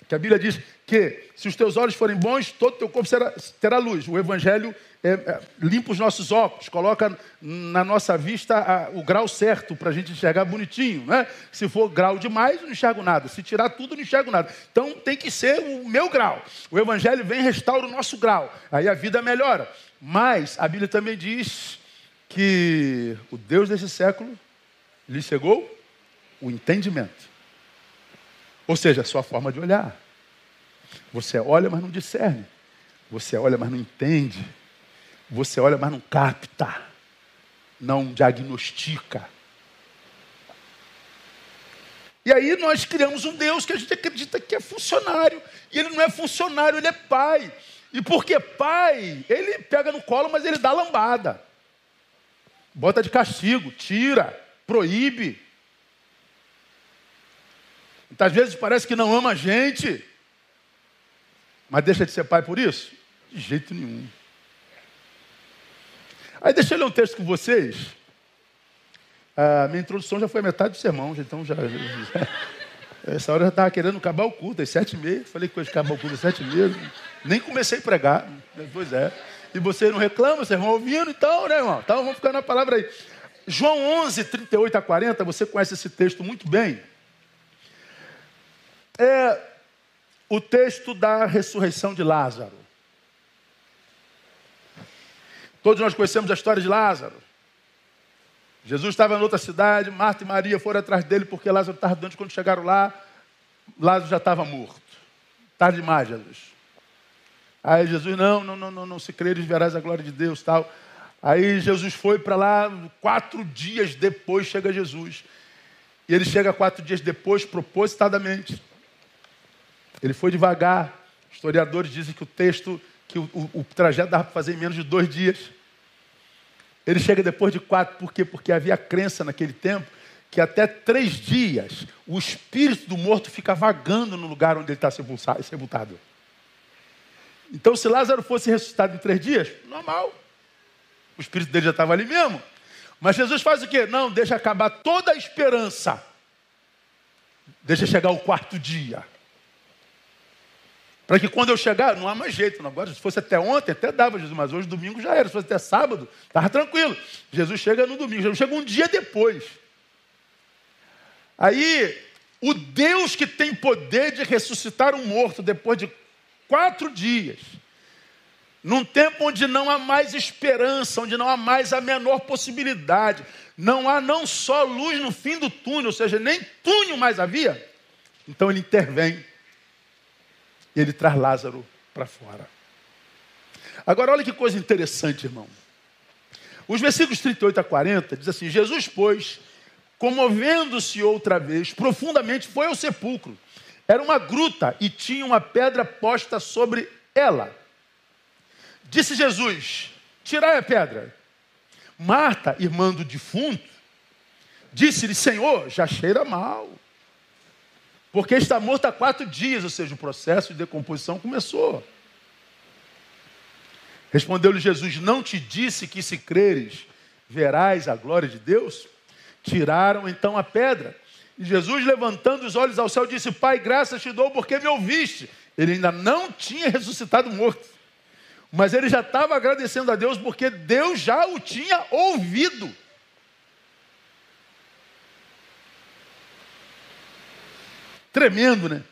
que a Bíblia diz que se os teus olhos forem bons, todo o teu corpo será, terá luz. O Evangelho é, é, limpa os nossos óculos, coloca na nossa vista a, o grau certo para a gente enxergar bonitinho. Né? Se for grau demais, não enxergo nada. Se tirar tudo, não enxergo nada. Então tem que ser o meu grau. O Evangelho vem e restaura o nosso grau. Aí a vida melhora. Mas a Bíblia também diz que o Deus desse século lhe cegou o entendimento. Ou seja, a sua forma de olhar. Você olha, mas não discerne. Você olha, mas não entende. Você olha, mas não capta. Não diagnostica. E aí nós criamos um Deus que a gente acredita que é funcionário. E ele não é funcionário, ele é pai. E porque pai, ele pega no colo, mas ele dá lambada. Bota de castigo, tira, proíbe. Muitas vezes parece que não ama a gente. Mas deixa de ser pai por isso? De jeito nenhum. Aí deixa eu ler um texto com vocês. A minha introdução já foi metade do sermão, então já. já *laughs* essa hora eu já estava querendo acabar o culto, às sete e meia. Falei que hoje acabar o culto às sete e meia. Nem comecei a pregar. Pois é. E vocês não reclamam, vocês vão ouvindo, então, né, irmão? Então vamos ficar na palavra aí. João 11, 38 a 40, você conhece esse texto muito bem. É, o texto da ressurreição de Lázaro. Todos nós conhecemos a história de Lázaro. Jesus estava em outra cidade, Marta e Maria foram atrás dele porque Lázaro estava doente. Quando chegaram lá, Lázaro já estava morto. Tarde demais, Jesus. Aí Jesus, não, não, não, não, não se creres, verás a glória de Deus, tal. Aí Jesus foi para lá, quatro dias depois chega Jesus. E ele chega quatro dias depois, propositadamente. Ele foi devagar. Historiadores dizem que o texto, que o, o, o trajeto dava para fazer em menos de dois dias. Ele chega depois de quatro, por quê? Porque havia crença naquele tempo que até três dias o espírito do morto fica vagando no lugar onde ele está sepultado. Então, se Lázaro fosse ressuscitado em três dias, normal. O espírito dele já estava ali mesmo. Mas Jesus faz o quê? Não, deixa acabar toda a esperança. Deixa chegar o quarto dia. Para que quando eu chegar, não há mais jeito. Não. Agora, se fosse até ontem, até dava Jesus, mas hoje domingo já era. Se fosse até sábado, estava tranquilo. Jesus chega no domingo, Jesus chega um dia depois. Aí, o Deus que tem poder de ressuscitar um morto depois de quatro dias, num tempo onde não há mais esperança, onde não há mais a menor possibilidade, não há não só luz no fim do túnel, ou seja, nem túnel mais havia, então ele intervém ele traz Lázaro para fora. Agora, olha que coisa interessante, irmão. Os versículos 38 a 40 diz assim: Jesus, pois, comovendo-se outra vez, profundamente foi ao sepulcro. Era uma gruta e tinha uma pedra posta sobre ela. Disse Jesus: Tirai a pedra. Marta, irmã do defunto, disse-lhe: Senhor, já cheira mal. Porque está morto há quatro dias, ou seja, o processo de decomposição começou. Respondeu-lhe Jesus: Não te disse que se creres, verás a glória de Deus? Tiraram então a pedra. E Jesus, levantando os olhos ao céu, disse: Pai, graças te dou porque me ouviste. Ele ainda não tinha ressuscitado morto. Mas ele já estava agradecendo a Deus porque Deus já o tinha ouvido. Tremendo, né?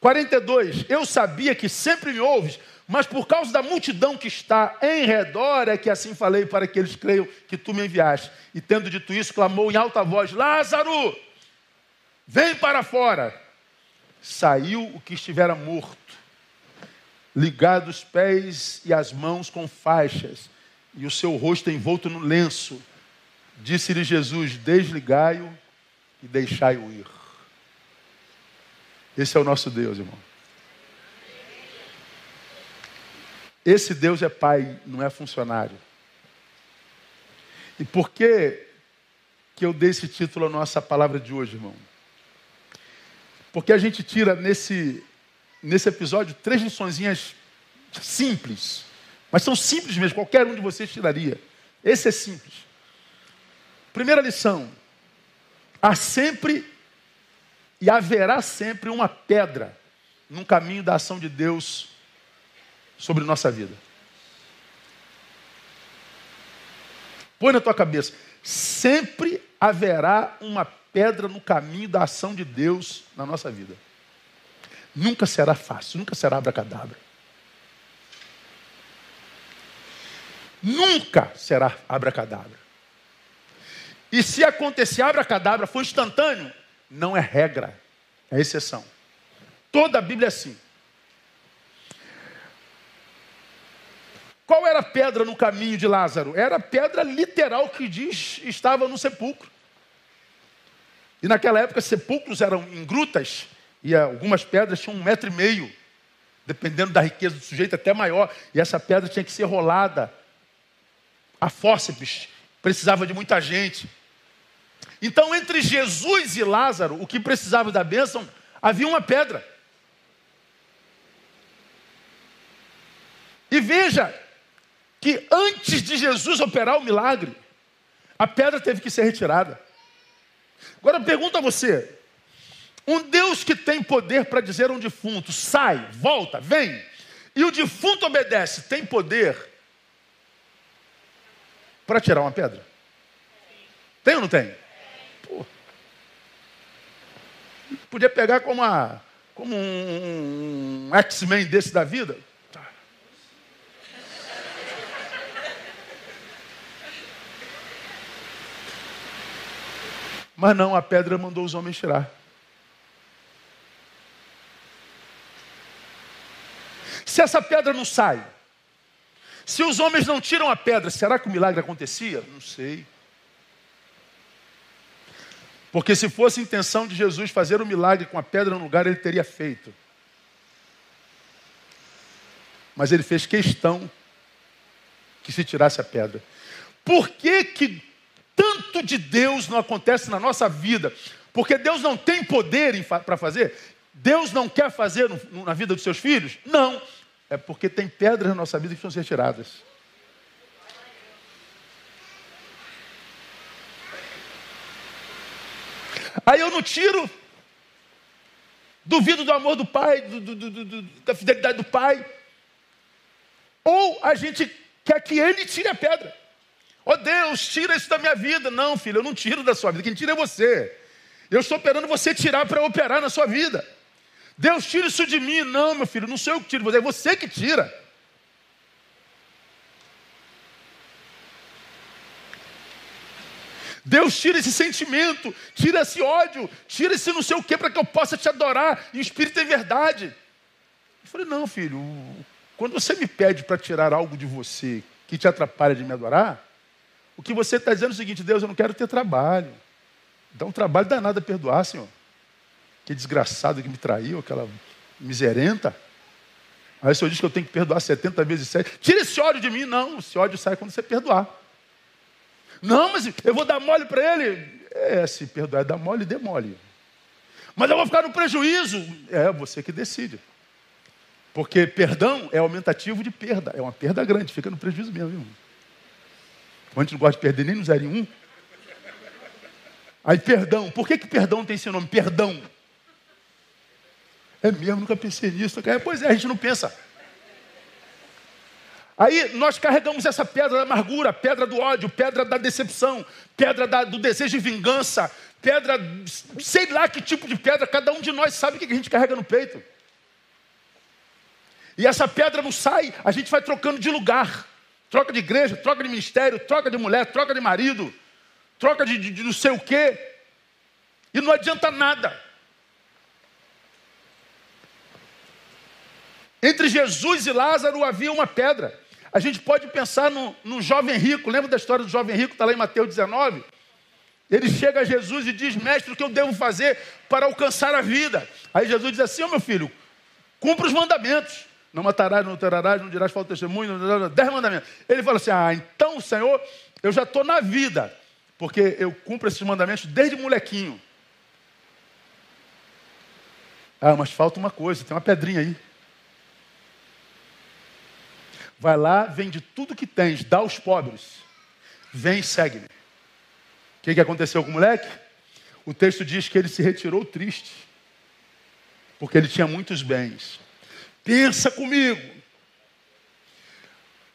42. Eu sabia que sempre me ouves, mas por causa da multidão que está em redor é que assim falei para que eles creiam que tu me enviaste. E tendo dito isso, clamou em alta voz: Lázaro, vem para fora. Saiu o que estivera morto, ligado os pés e as mãos com faixas, e o seu rosto envolto no lenço. Disse-lhe Jesus: Desligai-o e deixai-o ir. Esse é o nosso Deus, irmão. Esse Deus é pai, não é funcionário. E por que, que eu dei esse título à nossa palavra de hoje, irmão? Porque a gente tira nesse, nesse episódio três liçõezinhas simples. Mas são simples mesmo, qualquer um de vocês tiraria. Esse é simples. Primeira lição: há sempre e haverá sempre uma pedra no caminho da ação de Deus sobre nossa vida. Põe na tua cabeça, sempre haverá uma pedra no caminho da ação de Deus na nossa vida. Nunca será fácil, nunca será abracadabra. Nunca será abracadabra. E se acontecer abracadabra, foi instantâneo, não é regra, é exceção. Toda a Bíblia é assim. Qual era a pedra no caminho de Lázaro? Era a pedra literal que diz estava no sepulcro. E naquela época, sepulcros eram em grutas, e algumas pedras tinham um metro e meio, dependendo da riqueza do sujeito, até maior. E essa pedra tinha que ser rolada a fósseis, precisava de muita gente. Então, entre Jesus e Lázaro, o que precisava da bênção, havia uma pedra. E veja, que antes de Jesus operar o milagre, a pedra teve que ser retirada. Agora pergunta a você: um Deus que tem poder para dizer a um defunto, sai, volta, vem, e o defunto obedece, tem poder para tirar uma pedra? Tem ou não tem? Pô. Podia pegar como, uma, como um, X-Men desse da vida. Mas não, a pedra mandou os homens tirar. Se essa pedra não sai, se os homens não tiram a pedra, será que o milagre acontecia? Não sei. Porque se fosse intenção de Jesus fazer o um milagre com a pedra no lugar, ele teria feito. Mas ele fez questão que se tirasse a pedra. Por que, que tanto de Deus não acontece na nossa vida, porque Deus não tem poder para fazer, Deus não quer fazer na vida dos seus filhos? Não, é porque tem pedras na nossa vida que precisam ser retiradas. Aí eu não tiro, duvido do amor do pai, do, do, do, da fidelidade do pai, ou a gente quer que ele tire a pedra. Oh Deus, tira isso da minha vida. Não, filho, eu não tiro da sua vida. Quem tira é você. Eu estou esperando você tirar para operar na sua vida. Deus, tira isso de mim. Não, meu filho, não sou eu que tiro, é você que tira. Deus tira esse sentimento, tira esse ódio, tira esse não sei o que para que eu possa te adorar em espírito e verdade. Eu falei, não, filho, quando você me pede para tirar algo de você que te atrapalha de me adorar, o que você está dizendo é o seguinte: Deus, eu não quero ter trabalho. Dá um trabalho danado a perdoar, Senhor. Que desgraçado que me traiu, aquela miserenta. Aí o Senhor diz que eu tenho que perdoar 70 vezes 7. Tira esse ódio de mim. Não, esse ódio sai quando você perdoar. Não, mas eu vou dar mole para ele. É, se perdoar é dar mole, dê mole. Mas eu vou ficar no prejuízo. É, você que decide. Porque perdão é aumentativo de perda. É uma perda grande, fica no prejuízo mesmo, irmão. A gente não gosta de perder nem no 0 em 1. Aí, perdão. Por que, que perdão tem esse nome? Perdão. É mesmo, nunca pensei nisso. Pois é, a gente não pensa. Aí nós carregamos essa pedra da amargura, pedra do ódio, pedra da decepção, pedra da, do desejo de vingança, pedra, sei lá que tipo de pedra, cada um de nós sabe o que a gente carrega no peito. E essa pedra não sai, a gente vai trocando de lugar. Troca de igreja, troca de ministério, troca de mulher, troca de marido, troca de, de, de não sei o quê. E não adianta nada. Entre Jesus e Lázaro havia uma pedra. A gente pode pensar no, no jovem rico. Lembra da história do jovem rico? Está lá em Mateus 19. Ele chega a Jesus e diz: Mestre, o que eu devo fazer para alcançar a vida? Aí Jesus diz assim: Ô oh, meu filho, cumpra os mandamentos. Não matarás, não terarás, não dirás falta testemunho, não dirás, dez mandamentos. Ele fala assim: Ah, então, Senhor, eu já estou na vida, porque eu cumpro esses mandamentos desde molequinho. Ah, mas falta uma coisa, tem uma pedrinha aí. Vai lá, vende tudo que tens, dá aos pobres. Vem e segue-me. O que, que aconteceu com o moleque? O texto diz que ele se retirou triste, porque ele tinha muitos bens. Pensa comigo.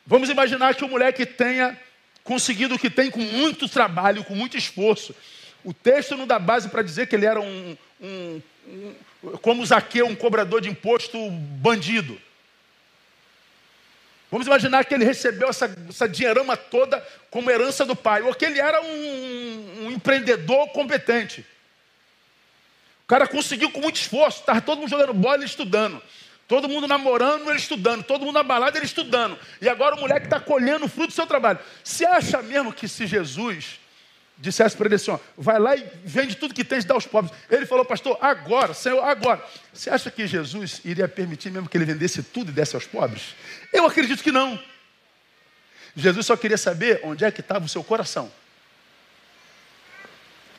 Vamos imaginar que o moleque tenha conseguido o que tem com muito trabalho, com muito esforço. O texto não dá base para dizer que ele era um, um, um, como Zaqueu, um cobrador de imposto bandido. Vamos imaginar que ele recebeu essa, essa dinheirama toda como herança do pai, ou que ele era um, um empreendedor competente. O cara conseguiu com muito esforço, estava todo mundo jogando bola e estudando. Todo mundo namorando, ele estudando. Todo mundo na balada, ele estudando. E agora o moleque está colhendo o fruto do seu trabalho. Você acha mesmo que se Jesus dissesse para ele assim: ó, vai lá e vende tudo que tens e dá aos pobres. Ele falou, pastor, agora, Senhor, agora. Você acha que Jesus iria permitir mesmo que ele vendesse tudo e desse aos pobres? Eu acredito que não. Jesus só queria saber onde é que estava o seu coração.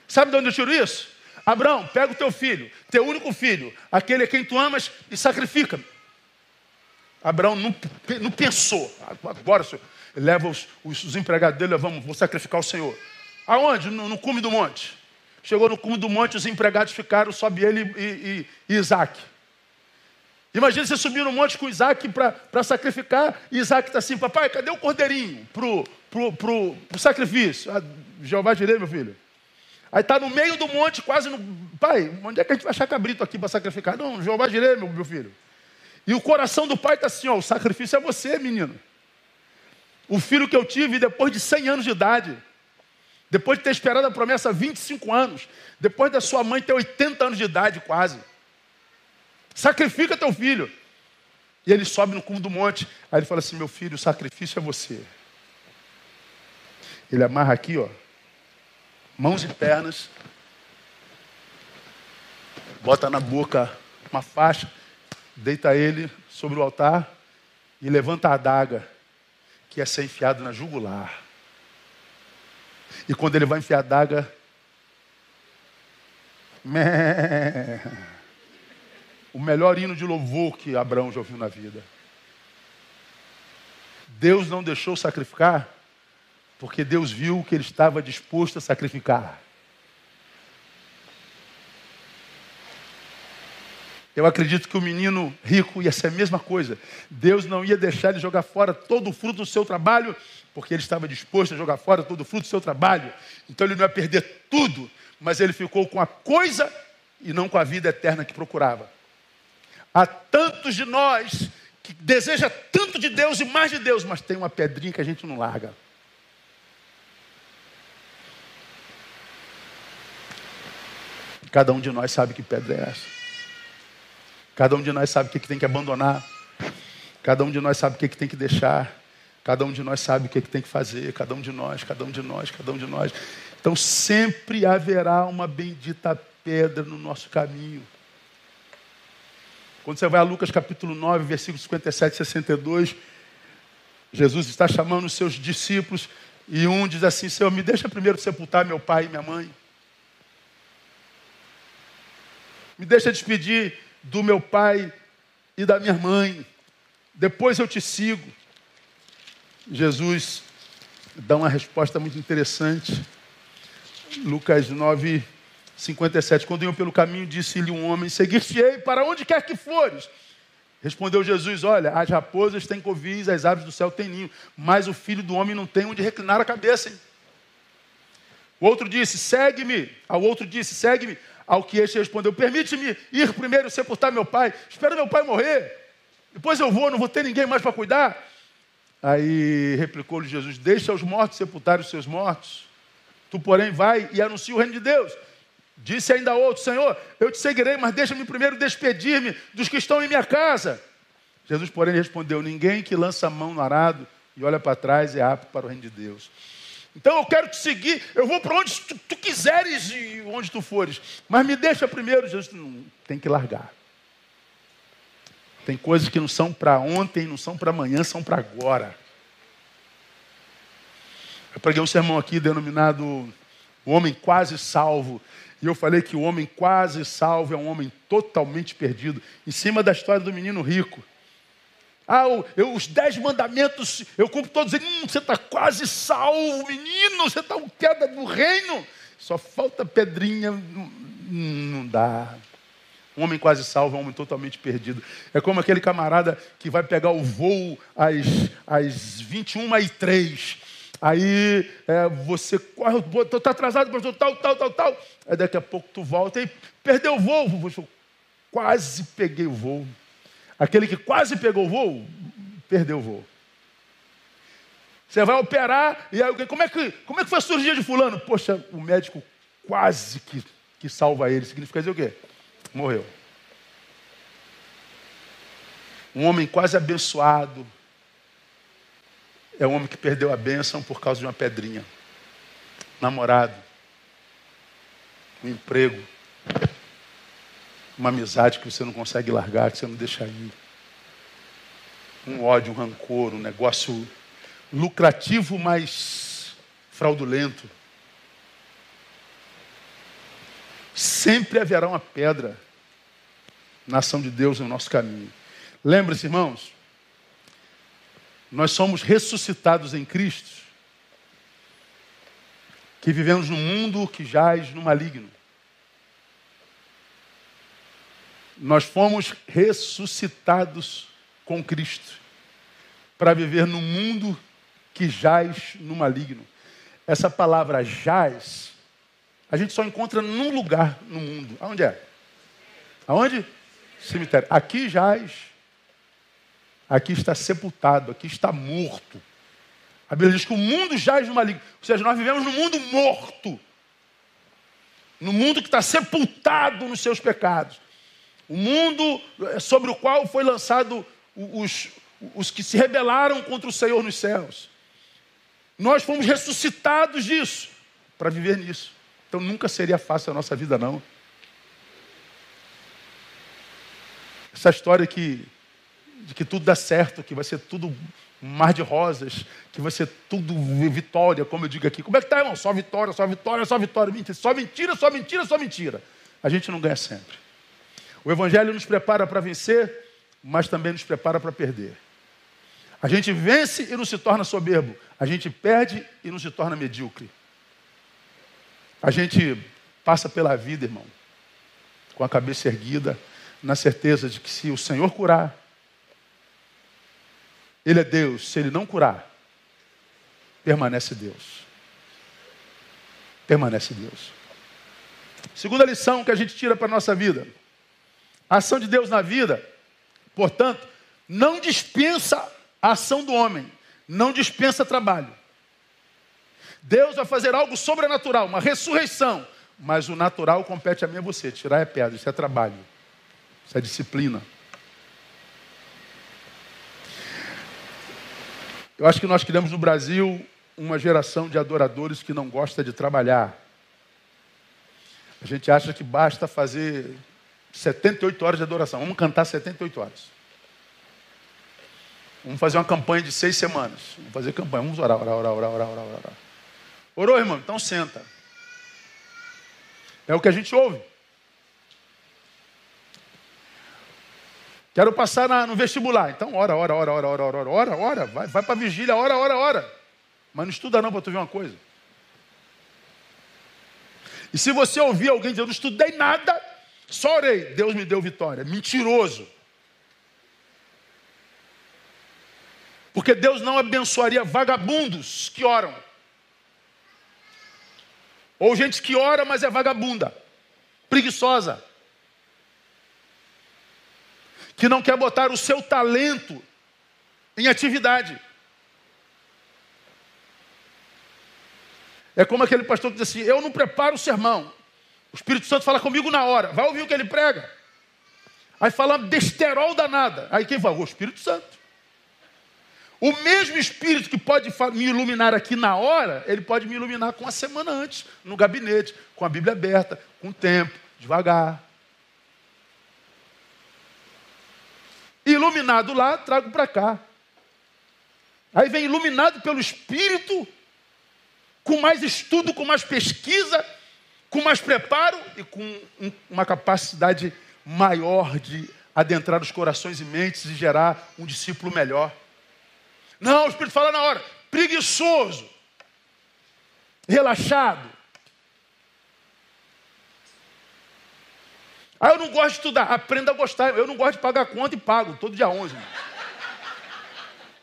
Sabe de onde eu tiro isso? Abraão, pega o teu filho, teu único filho, aquele a quem tu amas, e sacrifica. Abraão não, não pensou. Agora, senhor, leva os, os, os empregados dele, vamos, vou sacrificar o Senhor. Aonde? No, no cume do monte. Chegou no cume do monte, os empregados ficaram, sobe ele e, e, e Isaac. Imagina você subir no monte com Isaac para sacrificar, e Isaac está assim, papai, cadê o cordeirinho para o pro, pro, pro sacrifício? Ah, Jeová direi, meu filho. Aí está no meio do monte, quase no. Pai, onde é que a gente vai achar cabrito aqui para sacrificar? Não, Jeová direi, meu, meu filho. E o coração do pai está assim: ó, o sacrifício é você, menino. O filho que eu tive depois de 100 anos de idade, depois de ter esperado a promessa 25 anos, depois da sua mãe ter 80 anos de idade quase. Sacrifica teu filho. E ele sobe no cume do monte. Aí ele fala assim: Meu filho, o sacrifício é você. Ele amarra aqui, ó, mãos e pernas, bota na boca uma faixa, deita ele sobre o altar e levanta a adaga, que é ser enfiado na jugular. E quando ele vai enfiar a adaga, o melhor hino de louvor que Abraão já ouviu na vida. Deus não deixou sacrificar porque Deus viu que ele estava disposto a sacrificar. Eu acredito que o menino rico ia ser a mesma coisa. Deus não ia deixar ele jogar fora todo o fruto do seu trabalho, porque ele estava disposto a jogar fora todo o fruto do seu trabalho. Então ele não ia perder tudo, mas ele ficou com a coisa e não com a vida eterna que procurava. Há tantos de nós que deseja tanto de Deus e mais de Deus, mas tem uma pedrinha que a gente não larga. Cada um de nós sabe que pedra é essa. Cada um de nós sabe o que, tem que abandonar. Cada um de nós sabe o que, tem que deixar. Cada um de nós sabe o que, tem que fazer. Cada um de nós, cada um de nós, cada um de nós. Então sempre haverá uma bendita pedra no nosso caminho. Quando você vai a Lucas capítulo 9, versículos 57 e 62, Jesus está chamando os seus discípulos e um diz assim: Senhor, me deixa primeiro sepultar meu pai e minha mãe. Me deixa despedir do meu pai e da minha mãe. Depois eu te sigo. Jesus dá uma resposta muito interessante. Lucas 9, 57. Quando iam pelo caminho, disse-lhe um homem: Seguir-te-ei para onde quer que fores. Respondeu Jesus: Olha, as raposas têm covis, as aves do céu têm ninho, mas o filho do homem não tem onde reclinar a cabeça. Hein? O outro disse: Segue-me. Ao outro disse: Segue-me. Ao que este respondeu: Permite-me ir primeiro sepultar meu pai. Espero meu pai morrer. Depois eu vou, não vou ter ninguém mais para cuidar. Aí replicou-lhe Jesus: Deixa os mortos sepultar os seus mortos. Tu, porém, vai e anuncia o reino de Deus. Disse ainda outro: Senhor, eu te seguirei, mas deixa-me primeiro despedir-me dos que estão em minha casa. Jesus, porém, respondeu: Ninguém que lança a mão no arado e olha para trás é apto para o reino de Deus. Então eu quero te seguir, eu vou para onde tu, tu, quiseres e onde tu fores, mas me deixa primeiro. Jesus não, tem que largar. Tem coisas que não são para ontem, não são para amanhã, são para agora. Eu preguei um sermão aqui denominado O Homem Quase Salvo. E eu falei que o homem quase salvo é um homem totalmente perdido. Em cima da história do menino rico. Ah, eu, os dez mandamentos, eu cumpro todos eles. Hum, você está quase salvo, menino. Você está um queda do reino. Só falta pedrinha. Hum, não dá. Um homem quase salvo é um homem totalmente perdido. É como aquele camarada que vai pegar o voo às, às 21 e 3 Aí é, você corre, está atrasado, pastor, tal, tal, tal, tal. Aí daqui a pouco tu volta e perdeu o voo. Você, quase peguei o voo. Aquele que quase pegou o voo, perdeu o voo. Você vai operar, e aí, como, é que, como é que foi a cirurgia de fulano? Poxa, o médico quase que, que salva ele. Significa dizer o quê? Morreu. Um homem quase abençoado, é um homem que perdeu a bênção por causa de uma pedrinha. Namorado. Um emprego. Uma amizade que você não consegue largar, que você não deixa ir. Um ódio, um rancor, um negócio lucrativo, mas fraudulento. Sempre haverá uma pedra na ação de Deus no nosso caminho. Lembre-se, irmãos, nós somos ressuscitados em Cristo, que vivemos num mundo que jaz no maligno. Nós fomos ressuscitados com Cristo para viver num mundo que jaz no maligno. Essa palavra jaz, a gente só encontra num lugar no mundo. Aonde é? Aonde? Cemitério. Aqui jaz aqui está sepultado, aqui está morto. A Bíblia diz que o mundo jaz no maligno. Ou seja, nós vivemos num mundo morto. No mundo que está sepultado nos seus pecados. O mundo sobre o qual foi lançado os, os que se rebelaram contra o Senhor nos céus. Nós fomos ressuscitados disso, para viver nisso. Então nunca seria fácil a nossa vida, não. Essa história que de que tudo dá certo, que vai ser tudo mar de rosas, que vai ser tudo vitória, como eu digo aqui. Como é que tá, irmão? Só vitória, só vitória, só vitória. Só mentira, só mentira, só mentira. A gente não ganha sempre. O Evangelho nos prepara para vencer, mas também nos prepara para perder. A gente vence e não se torna soberbo. A gente perde e não se torna medíocre. A gente passa pela vida, irmão, com a cabeça erguida, na certeza de que se o Senhor curar, ele é Deus. Se ele não curar, permanece Deus. Permanece Deus. Segunda lição que a gente tira para a nossa vida. A ação de Deus na vida, portanto, não dispensa a ação do homem, não dispensa trabalho. Deus vai fazer algo sobrenatural, uma ressurreição, mas o natural compete a mim e a você. Tirar é pedra, isso é trabalho, isso é disciplina. Eu acho que nós criamos no Brasil uma geração de adoradores que não gosta de trabalhar. A gente acha que basta fazer 78 horas de adoração. Vamos cantar 78 horas. Vamos fazer uma campanha de seis semanas. Vamos fazer campanha. Vamos orar, orar, orar, orar, orar, orar, orar. Orou, irmão? Então senta. É o que a gente ouve. Quero passar na, no vestibular. Então, ora, ora, ora, ora, ora, ora, ora, ora, vai, vai para a vigília, ora, ora, ora. Mas não estuda não para tu ver uma coisa. E se você ouvir alguém dizer, eu não estudei nada, só orei, Deus me deu vitória. Mentiroso. Porque Deus não abençoaria vagabundos que oram. Ou gente que ora, mas é vagabunda, preguiçosa. que não quer botar o seu talento em atividade. É como aquele pastor que diz assim: Eu não preparo o sermão. O Espírito Santo fala comigo na hora. Vai ouvir o que ele prega. Aí fala besterol danada. Aí quem fala? O Espírito Santo. O mesmo Espírito que pode me iluminar aqui na hora, ele pode me iluminar com a semana antes, no gabinete, com a Bíblia aberta, com tempo, devagar. Iluminado lá, trago para cá. Aí vem iluminado pelo Espírito, com mais estudo, com mais pesquisa, com mais preparo e com uma capacidade maior de adentrar os corações e mentes e gerar um discípulo melhor. Não, o Espírito fala na hora, preguiçoso, relaxado. Ah, eu não gosto de estudar. Aprenda a gostar. Eu não gosto de pagar conta e pago, todo dia 11.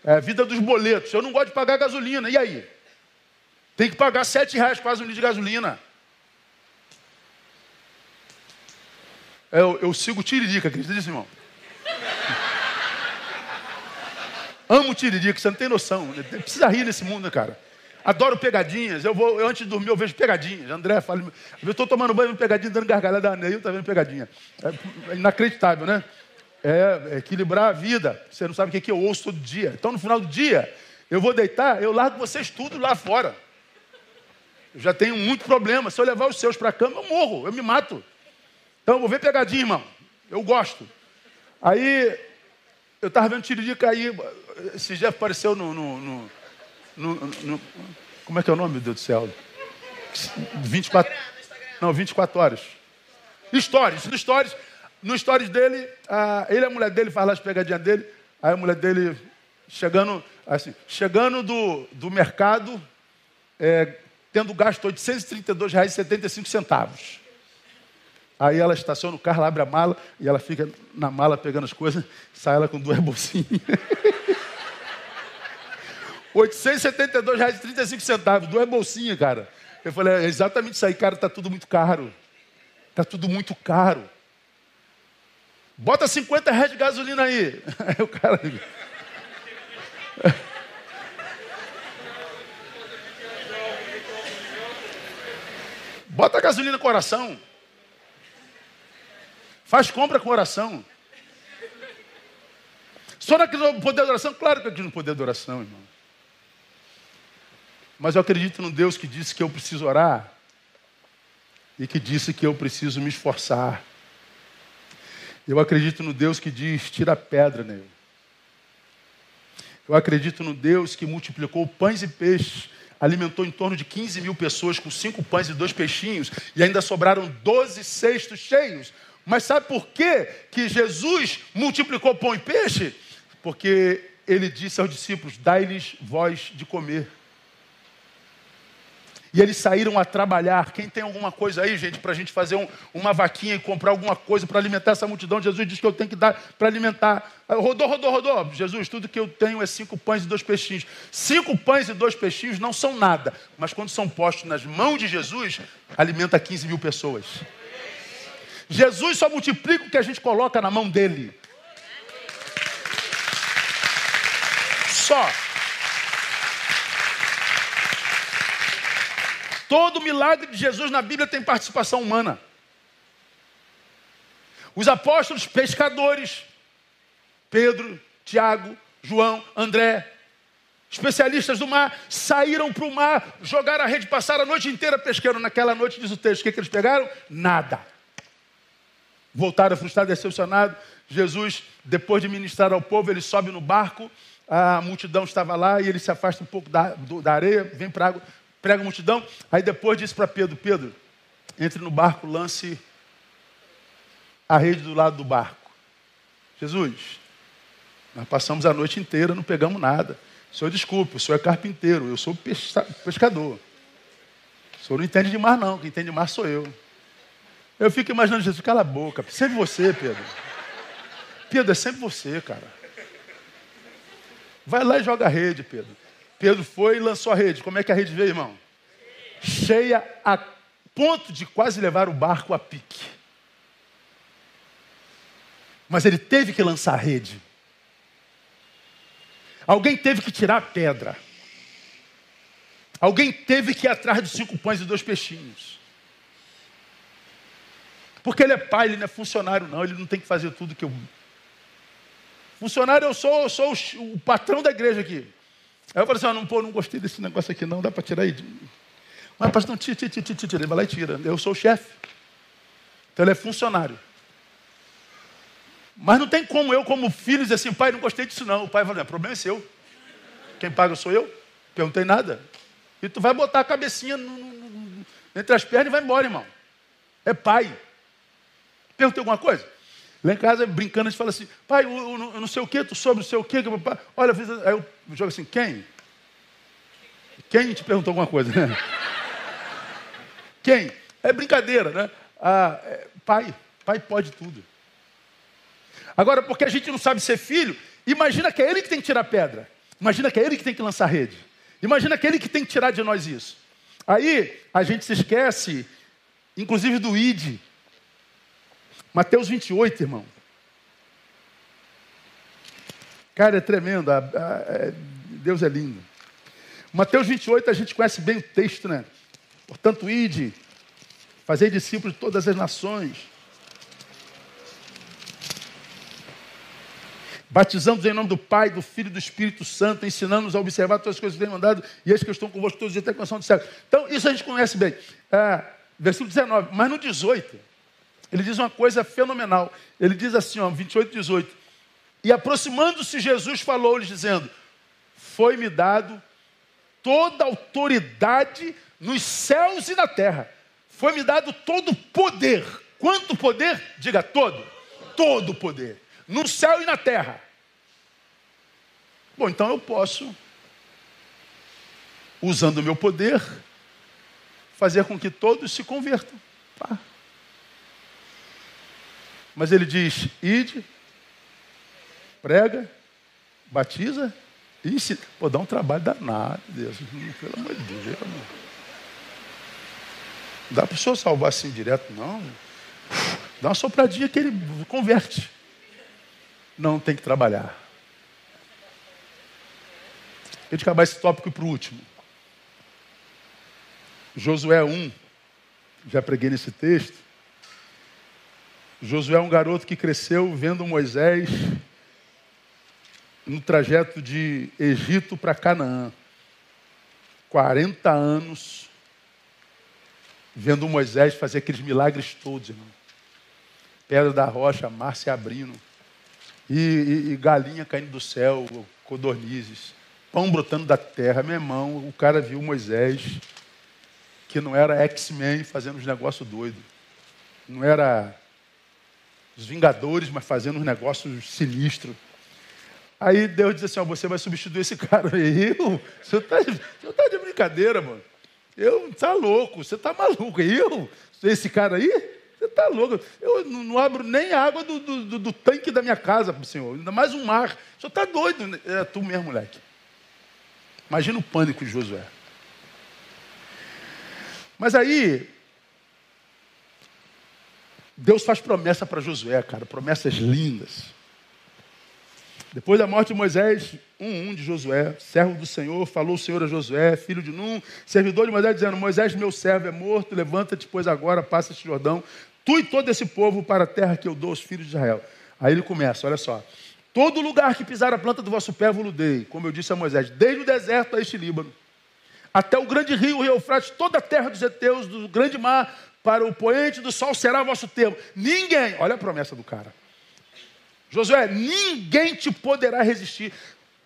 É a vida dos boletos. Eu não gosto de pagar gasolina. E aí? Tem que pagar sete reais quase um litro de gasolina. Eu, eu sigo Tiririca, acredita nisso, irmão? Amo Tiririca, você não tem noção. Precisa rir nesse mundo, cara. Adoro pegadinhas. Eu vou, eu, antes de dormir, eu vejo pegadinhas. André fala. Eu estou tomando banho, vendo pegadinha, dando gargalhada. Neil está vendo pegadinha. É inacreditável, né? É, é equilibrar a vida. Você não sabe o que, é que eu ouço todo dia. Então, no final do dia, eu vou deitar, eu largo vocês tudo lá fora. Eu já tenho muito problema. Se eu levar os seus para a cama, eu morro, eu me mato. Então, eu vou ver pegadinha, irmão. Eu gosto. Aí, eu estava vendo Tiririca aí, esse dia apareceu no, no, no, no, Como é que é o nome, meu Deus do céu? 24. Não, 24 horas. Stories, no Stories. No Stories dele, ele e a mulher dele faz lá as pegadinhas dele. Aí a mulher dele chegando, assim, chegando do, do mercado, é, tendo gasto R$ 832,75. Aí ela estaciona o carro, ela abre a mala e ela fica na mala pegando as coisas, *laughs* sai ela com duas bolsinhas. *laughs* R$ 872,35, duas bolsinhas, cara. Eu falei, é exatamente isso aí, cara, tá tudo muito caro. Tá tudo muito caro. Bota 50 reais de gasolina aí. *laughs* Aí o cara. Bota gasolina com oração. Faz compra com oração. Só naquele poder de oração? Claro que aqui no poder de oração, irmão. Mas eu acredito no Deus que disse que eu preciso orar e que disse que eu preciso me esforçar. Eu acredito no Deus que diz: tira a pedra nele. Eu acredito no Deus que multiplicou pães e peixes, alimentou em torno de 15 mil pessoas com cinco pães e dois peixinhos, e ainda sobraram 12 cestos cheios. Mas sabe por quê que Jesus multiplicou pão e peixe? Porque ele disse aos discípulos: dai-lhes voz de comer. E eles saíram a trabalhar. Quem tem alguma coisa aí, gente, para a gente fazer um, uma vaquinha e comprar alguma coisa para alimentar essa multidão? Jesus disse que eu tenho que dar para alimentar. Rodou, rodou, rodou. Jesus, tudo que eu tenho é cinco pães e dois peixinhos. Cinco pães e dois peixinhos não são nada, mas quando são postos nas mãos de Jesus, alimenta 15 mil pessoas. Jesus só multiplica o que a gente coloca na mão dele. Só. Todo milagre de Jesus na Bíblia tem participação humana. Os apóstolos pescadores, Pedro, Tiago, João, André, especialistas do mar, saíram para o mar, jogaram a rede, passaram a noite inteira pescando. Naquela noite, diz o texto, o que, que eles pegaram? Nada voltaram frustrados, decepcionados. Jesus, depois de ministrar ao povo, ele sobe no barco, a multidão estava lá e ele se afasta um pouco da, do, da areia, vem para água, prega a multidão. Aí depois disse para Pedro: Pedro, entre no barco, lance a rede do lado do barco. Jesus, nós passamos a noite inteira, não pegamos nada. Senhor, desculpe, o senhor é carpinteiro, eu sou pescador. O senhor não entende de mar, não. Quem entende de mar sou eu. Eu fico imaginando Jesus, cala a boca. Sempre você, Pedro. Pedro, é sempre você, cara. Vai lá e joga a rede, Pedro. Pedro foi e lançou a rede. Como é que a rede veio, irmão? Cheia a ponto de quase levar o barco a pique. Mas ele teve que lançar a rede. Alguém teve que tirar a pedra. Alguém teve que ir atrás dos cinco pães e dois peixinhos. Porque ele é pai, ele não é funcionário, não. Ele não tem que fazer tudo que eu. Funcionário, eu sou, eu sou o, o patrão da igreja aqui. Aí eu falei assim: ah, não, pô, não gostei desse negócio aqui, não, dá para tirar aí. Mas, pastor, não, tira, tira, tira, tira, tira. Vai lá e tira. Eu sou o chefe. Então ele é funcionário. Mas não tem como eu, como filho, dizer assim, pai, não gostei disso não. O pai fala, o problema é seu. Quem paga sou eu. Perguntei nada. E tu vai botar a cabecinha no, no, no, entre as pernas e vai embora, irmão. É pai. Perguntei alguma coisa? Lá em casa, brincando, a gente fala assim, pai, eu, eu, eu não sei o que, tu soube não sei o que, olha, aí eu jogo assim, quem? Quem te perguntou alguma coisa? *laughs* Quem? É brincadeira, né? Ah, é, pai, pai pode tudo. Agora, porque a gente não sabe ser filho, imagina que é ele que tem que tirar pedra. Imagina que é ele que tem que lançar rede. Imagina que é ele que tem que tirar de nós isso. Aí a gente se esquece, inclusive do ID. Mateus 28, irmão. Cara, é tremendo. É, Deus é lindo. Mateus 28, a gente conhece bem o texto, né? Portanto, ide, fazei discípulos de todas as nações batizando em nome do Pai, do Filho e do Espírito Santo, ensinando-nos a observar todas as coisas que têm mandado, e eis que estou convosco todos os dias até a canção do céu. Então, isso a gente conhece bem. É, versículo 19, mas no 18, ele diz uma coisa fenomenal. Ele diz assim, ó, 28, 18. E aproximando-se, Jesus falou-lhes, dizendo: Foi-me dado toda autoridade nos céus e na terra. Foi-me dado todo poder. Quanto poder? Diga todo. Todo poder. No céu e na terra. Bom, então eu posso, usando o meu poder, fazer com que todos se convertam. Tá? Mas ele diz: ide, prega, batiza e ensina. Pô, dá um trabalho danado, Deus. Pelo amor de Deus, amor. Não dá para o senhor salvar assim direto, não. Dá uma sopradinha que ele converte. Não tem que trabalhar. A gente acabar esse tópico para o último. Josué 1, já preguei nesse texto. Josué é um garoto que cresceu vendo Moisés no trajeto de Egito para Canaã. 40 anos vendo Moisés fazer aqueles milagres todos, irmão. Pedra da rocha, mar se abrindo. E, e, e galinha caindo do céu, codornizes pão brotando da terra. Meu irmão, o cara viu Moisés, que não era X-Men fazendo uns negócios doidos. Não era os Vingadores, mas fazendo uns negócios sinistros. Aí Deus diz assim: ó, você vai substituir esse *laughs* cara. Eu? Você está tá de brincadeira, mano. Eu, tá louco, você está maluco. Eu? Esse cara aí? Você está louco. Eu não, não, abro nem a água do, do, do tanque da minha casa para o senhor, ainda mais um mar. O senhor está doido. É tu mesmo, moleque. Imagina o pânico de Josué. Mas aí, Deus faz promessa para Josué, cara, promessas lindas. Depois da morte de Moisés, um, um de Josué, servo do Senhor, falou o Senhor a Josué, filho de Num, servidor de Moisés, dizendo: Moisés, meu servo, é morto, levanta-te, pois agora passa este Jordão, tu e todo esse povo para a terra que eu dou aos filhos de Israel. Aí ele começa, olha só. Todo lugar que pisar a planta do vosso pé vos dei, como eu disse a Moisés, desde o deserto a este Líbano, até o grande rio, o rio Eufrates, toda a terra dos heteus, do grande mar, para o poente do sol será vosso termo. Ninguém, olha a promessa do cara. Josué, ninguém te poderá resistir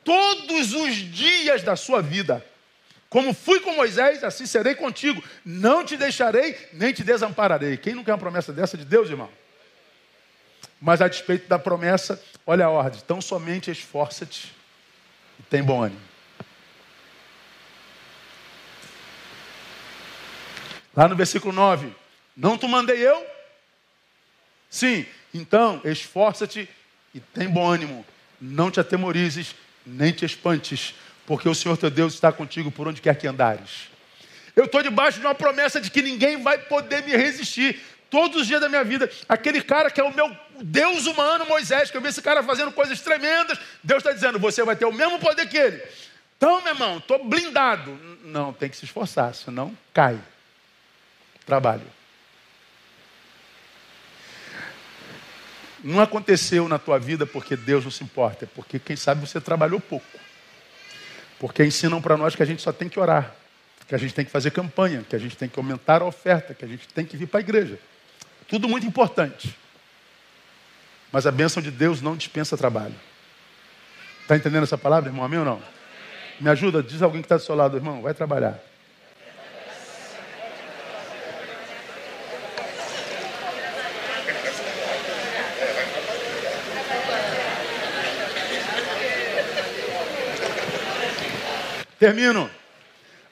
todos os dias da sua vida. Como fui com Moisés, assim serei contigo. Não te deixarei, nem te desampararei. Quem não quer uma promessa dessa de Deus, irmão? Mas a despeito da promessa, olha a ordem: tão somente esforça-te e tem bom ânimo. Lá no versículo 9: Não te mandei eu? Sim, então esforça-te e tem bom ânimo. Não te atemorizes, nem te espantes, porque o Senhor teu Deus está contigo por onde quer que andares. Eu estou debaixo de uma promessa de que ninguém vai poder me resistir todos os dias da minha vida. Aquele cara que é o meu Deus humano, Moisés, que eu vi esse cara fazendo coisas tremendas, Deus está dizendo: você vai ter o mesmo poder que ele. Então, meu irmão, estou blindado. Não, tem que se esforçar, senão cai. Trabalho. Não aconteceu na tua vida porque Deus não se importa, é porque quem sabe você trabalhou pouco. Porque ensinam para nós que a gente só tem que orar, que a gente tem que fazer campanha, que a gente tem que aumentar a oferta, que a gente tem que vir para a igreja. Tudo muito importante. Mas a bênção de Deus não dispensa trabalho. Está entendendo essa palavra, irmão? Amém ou não? Me ajuda, diz alguém que está do seu lado, irmão, vai trabalhar. Termino.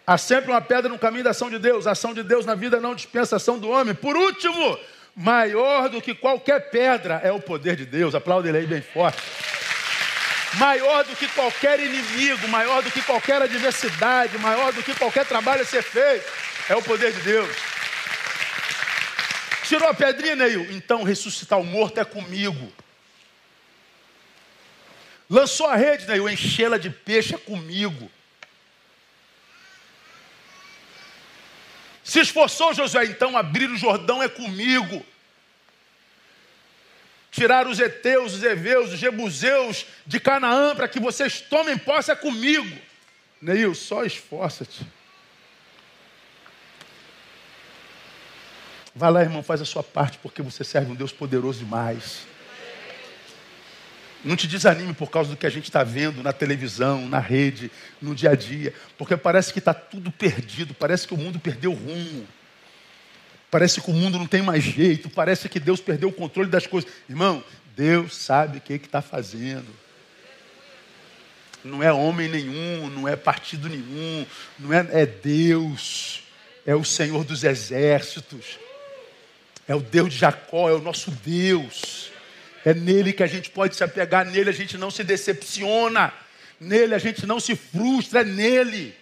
Há sempre uma pedra no caminho da ação de Deus. A ação de Deus na vida não dispensa a ação do homem. Por último, maior do que qualquer pedra é o poder de Deus. Aplauda ele aí bem forte. Maior do que qualquer inimigo, maior do que qualquer adversidade, maior do que qualquer trabalho a ser feito, é o poder de Deus. Tirou a pedrinha, Neil? Então ressuscitar o morto é comigo. Lançou a rede, Neil? Enchê-la de peixe é comigo. Se esforçou Josué, então abrir o Jordão é comigo. Tirar os heteus, os heveus, os jebuseus de Canaã para que vocês tomem posse é comigo. Neil, só esforça-te. Vai lá, irmão, faz a sua parte, porque você serve um Deus poderoso demais. Não te desanime por causa do que a gente está vendo na televisão, na rede, no dia a dia, porque parece que está tudo perdido, parece que o mundo perdeu o rumo, parece que o mundo não tem mais jeito, parece que Deus perdeu o controle das coisas. Irmão, Deus sabe o que está fazendo. Não é homem nenhum, não é partido nenhum, não é, é Deus, é o Senhor dos exércitos, é o Deus de Jacó, é o nosso Deus. É nele que a gente pode se apegar, nele a gente não se decepciona, nele a gente não se frustra, é nele.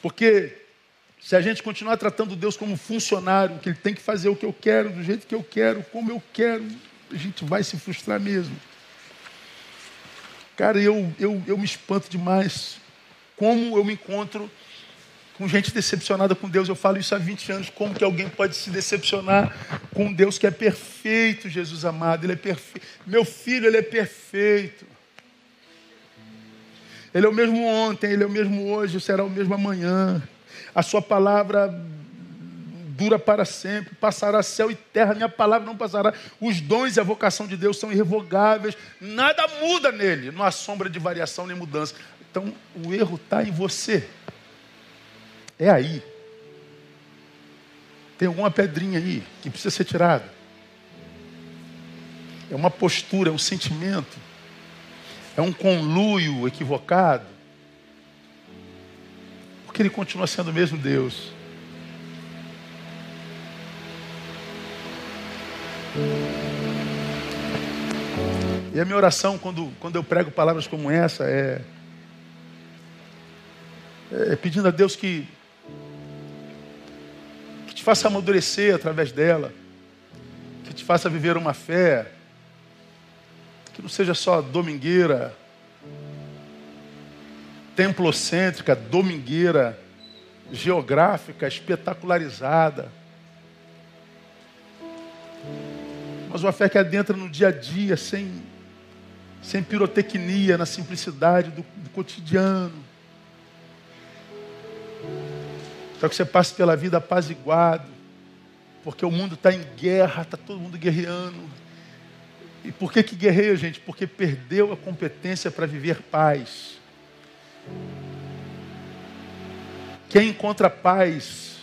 Porque se a gente continuar tratando Deus como funcionário, que ele tem que fazer o que eu quero, do jeito que eu quero, como eu quero, a gente vai se frustrar mesmo. Cara, eu, eu, eu me espanto demais como eu me encontro com gente decepcionada com Deus. Eu falo isso há 20 anos. Como que alguém pode se decepcionar com Deus que é perfeito, Jesus amado? Ele é perfeito. Meu filho, ele é perfeito. Ele é o mesmo ontem, ele é o mesmo hoje, será o mesmo amanhã. A sua palavra dura para sempre, passará céu e terra, minha palavra não passará. Os dons e a vocação de Deus são irrevogáveis, nada muda nele, não há sombra de variação nem mudança. Então o erro está em você. É aí. Tem alguma pedrinha aí que precisa ser tirada. É uma postura, é um sentimento. É um conluio equivocado. Porque ele continua sendo o mesmo Deus. E a minha oração, quando, quando eu prego palavras como essa, é, é pedindo a Deus que faça amadurecer através dela, que te faça viver uma fé que não seja só domingueira, templocêntrica, domingueira, geográfica, espetacularizada. Mas uma fé que adentra no dia a dia, sem, sem pirotecnia, na simplicidade do, do cotidiano. Para que você passe pela vida apaziguado. Porque o mundo está em guerra, está todo mundo guerreando. E por que, que guerreia, gente? Porque perdeu a competência para viver paz. Quem encontra paz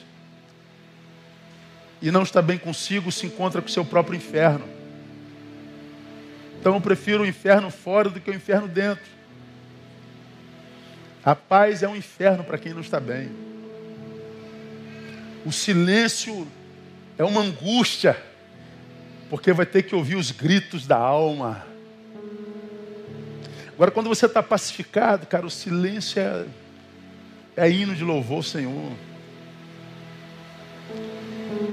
e não está bem consigo, se encontra com o seu próprio inferno. Então eu prefiro o inferno fora do que o inferno dentro. A paz é um inferno para quem não está bem. O silêncio é uma angústia, porque vai ter que ouvir os gritos da alma. Agora, quando você está pacificado, cara, o silêncio é, é hino de louvor ao Senhor.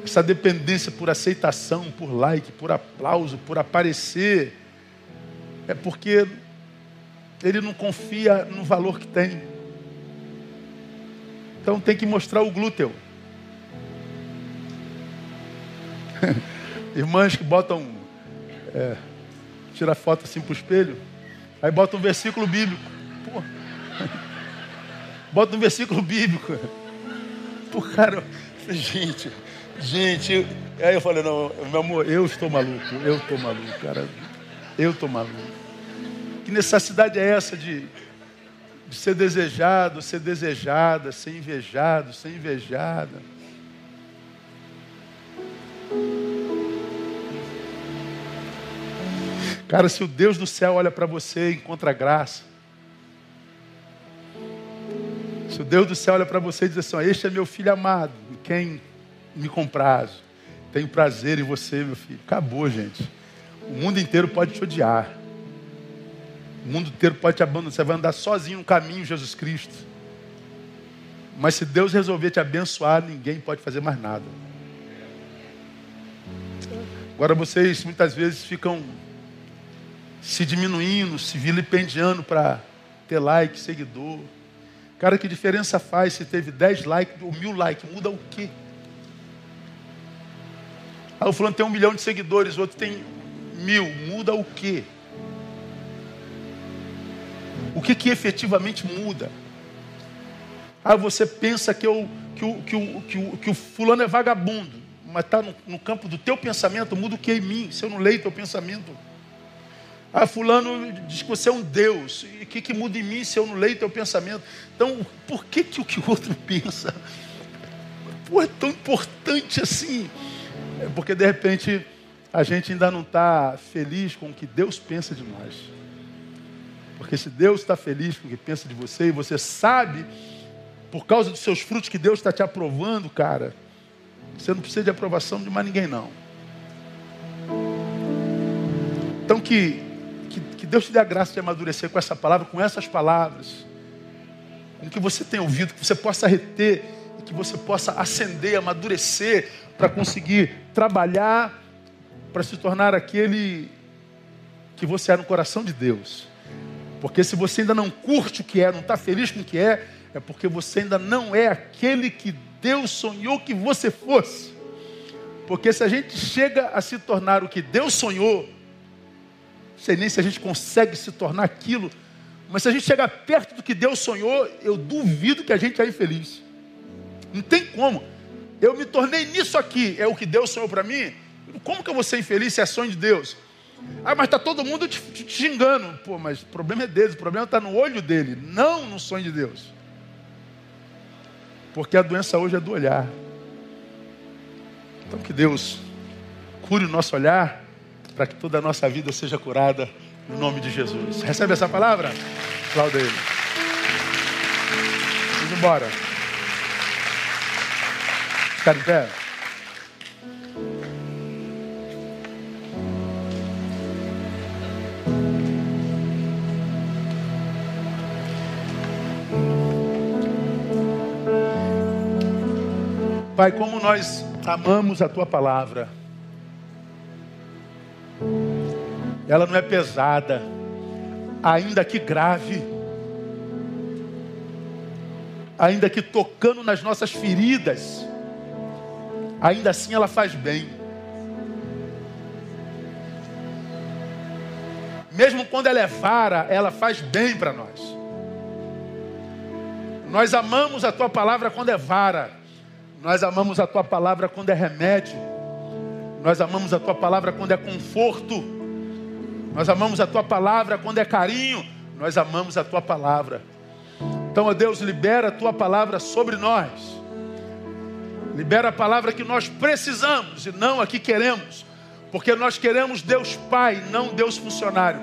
essa dependência por aceitação, por like, por aplauso, por aparecer, é porque ele não confia no valor que tem. Então tem que mostrar o glúteo. *laughs* Irmãs que botam, é, tira foto assim para o espelho, aí bota um versículo bíblico. Pô. Bota um versículo bíblico. Pô, cara, gente, gente. Aí eu falei, não, meu amor, eu estou maluco, eu estou maluco, cara. Eu estou maluco. Que necessidade é essa de, de ser desejado, ser desejada, ser invejado, ser invejada? Cara, se o Deus do céu olha para você e encontra graça, se o Deus do céu olha para você e diz assim: Este é meu filho amado, quem me comprazo, tenho prazer em você, meu filho. Acabou, gente. O mundo inteiro pode te odiar. O mundo inteiro pode te abandonar. Você vai andar sozinho no caminho, Jesus Cristo. Mas se Deus resolver te abençoar, ninguém pode fazer mais nada. Agora vocês muitas vezes ficam se diminuindo, se vilipendiando para ter like, seguidor. Cara, que diferença faz se teve 10 likes ou mil likes? Muda o quê? Aí o fulano tem um milhão de seguidores, o outro tem mil. Muda o quê? O que, que efetivamente muda? Ah, você pensa que, eu, que, o, que, o, que, o, que o fulano é vagabundo, mas está no, no campo do teu pensamento, muda o que em mim, se eu não leio teu pensamento? Ah, fulano diz que você é um Deus. E o que, que muda em mim se eu não leio teu pensamento? Então, por que, que o que o outro *laughs* pensa pô, é tão importante assim? É porque de repente a gente ainda não está feliz com o que Deus pensa de nós. Porque se Deus está feliz com o que pensa de você e você sabe, por causa dos seus frutos, que Deus está te aprovando, cara, você não precisa de aprovação de mais ninguém, não. Então que Deus te dê a graça de amadurecer com essa palavra, com essas palavras. Com que você tenha ouvido, que você possa reter que você possa ascender, amadurecer para conseguir trabalhar para se tornar aquele que você é no coração de Deus. Porque se você ainda não curte o que é, não está feliz com o que é, é porque você ainda não é aquele que Deus sonhou que você fosse. Porque se a gente chega a se tornar o que Deus sonhou, sei nem se a gente consegue se tornar aquilo, mas se a gente chegar perto do que Deus sonhou, eu duvido que a gente é infeliz. Não tem como. Eu me tornei nisso aqui, é o que Deus sonhou para mim. Como que eu vou ser infeliz se é sonho de Deus? Ah, mas está todo mundo te, te, te xingando. Pô, mas o problema é deles, o problema está no olho dele, não no sonho de Deus. Porque a doença hoje é do olhar. Então que Deus cure o nosso olhar para que toda a nossa vida seja curada no nome de Jesus. Recebe essa palavra? Aplauda ele. Vamos embora. Ficar em pé. Pai, como nós amamos a tua palavra. ela não é pesada, ainda que grave, ainda que tocando nas nossas feridas, ainda assim ela faz bem. Mesmo quando ela é vara, ela faz bem para nós. Nós amamos a tua palavra quando é vara, nós amamos a tua palavra quando é remédio, nós amamos a tua palavra quando é conforto. Nós amamos a tua palavra quando é carinho, nós amamos a tua palavra. Então, ó Deus, libera a tua palavra sobre nós. Libera a palavra que nós precisamos e não a que queremos. Porque nós queremos Deus Pai, não Deus funcionário.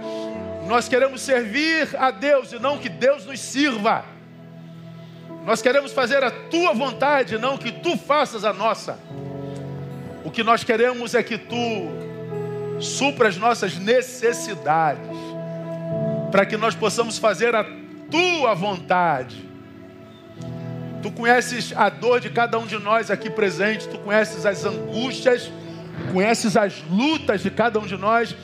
Nós queremos servir a Deus e não que Deus nos sirva. Nós queremos fazer a tua vontade, não que tu faças a nossa. O que nós queremos é que tu supra as nossas necessidades, para que nós possamos fazer a tua vontade. Tu conheces a dor de cada um de nós aqui presente, tu conheces as angústias, conheces as lutas de cada um de nós,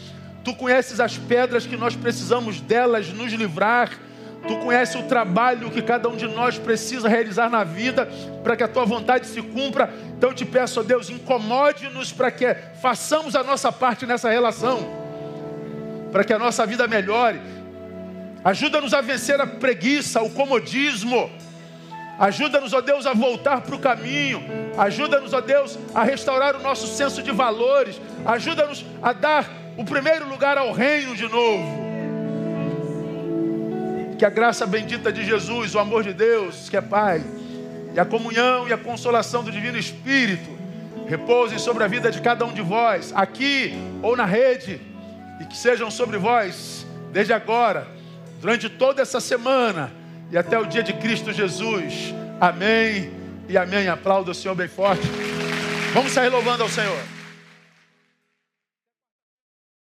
tu conheces as pedras que nós precisamos delas nos livrar. Tu conheces o trabalho que cada um de nós precisa realizar na vida para que a tua vontade se cumpra. Então eu te peço, ó Deus, incomode-nos para que façamos a nossa parte nessa relação, para que a nossa vida melhore. Ajuda-nos a vencer a preguiça, o comodismo. Ajuda-nos, ó Deus, a voltar para o caminho. Ajuda-nos, ó Deus, a restaurar o nosso senso de valores. Ajuda-nos a dar o primeiro lugar ao reino de novo. Que a graça bendita de Jesus, o amor de Deus, que é Pai, e a comunhão e a consolação do Divino Espírito repousem sobre a vida de cada um de vós, aqui ou na rede, e que sejam sobre vós desde agora durante toda essa semana e até o dia de Cristo Jesus. Amém e amém. Aplauda o Senhor bem forte. Vamos sair louvando ao Senhor.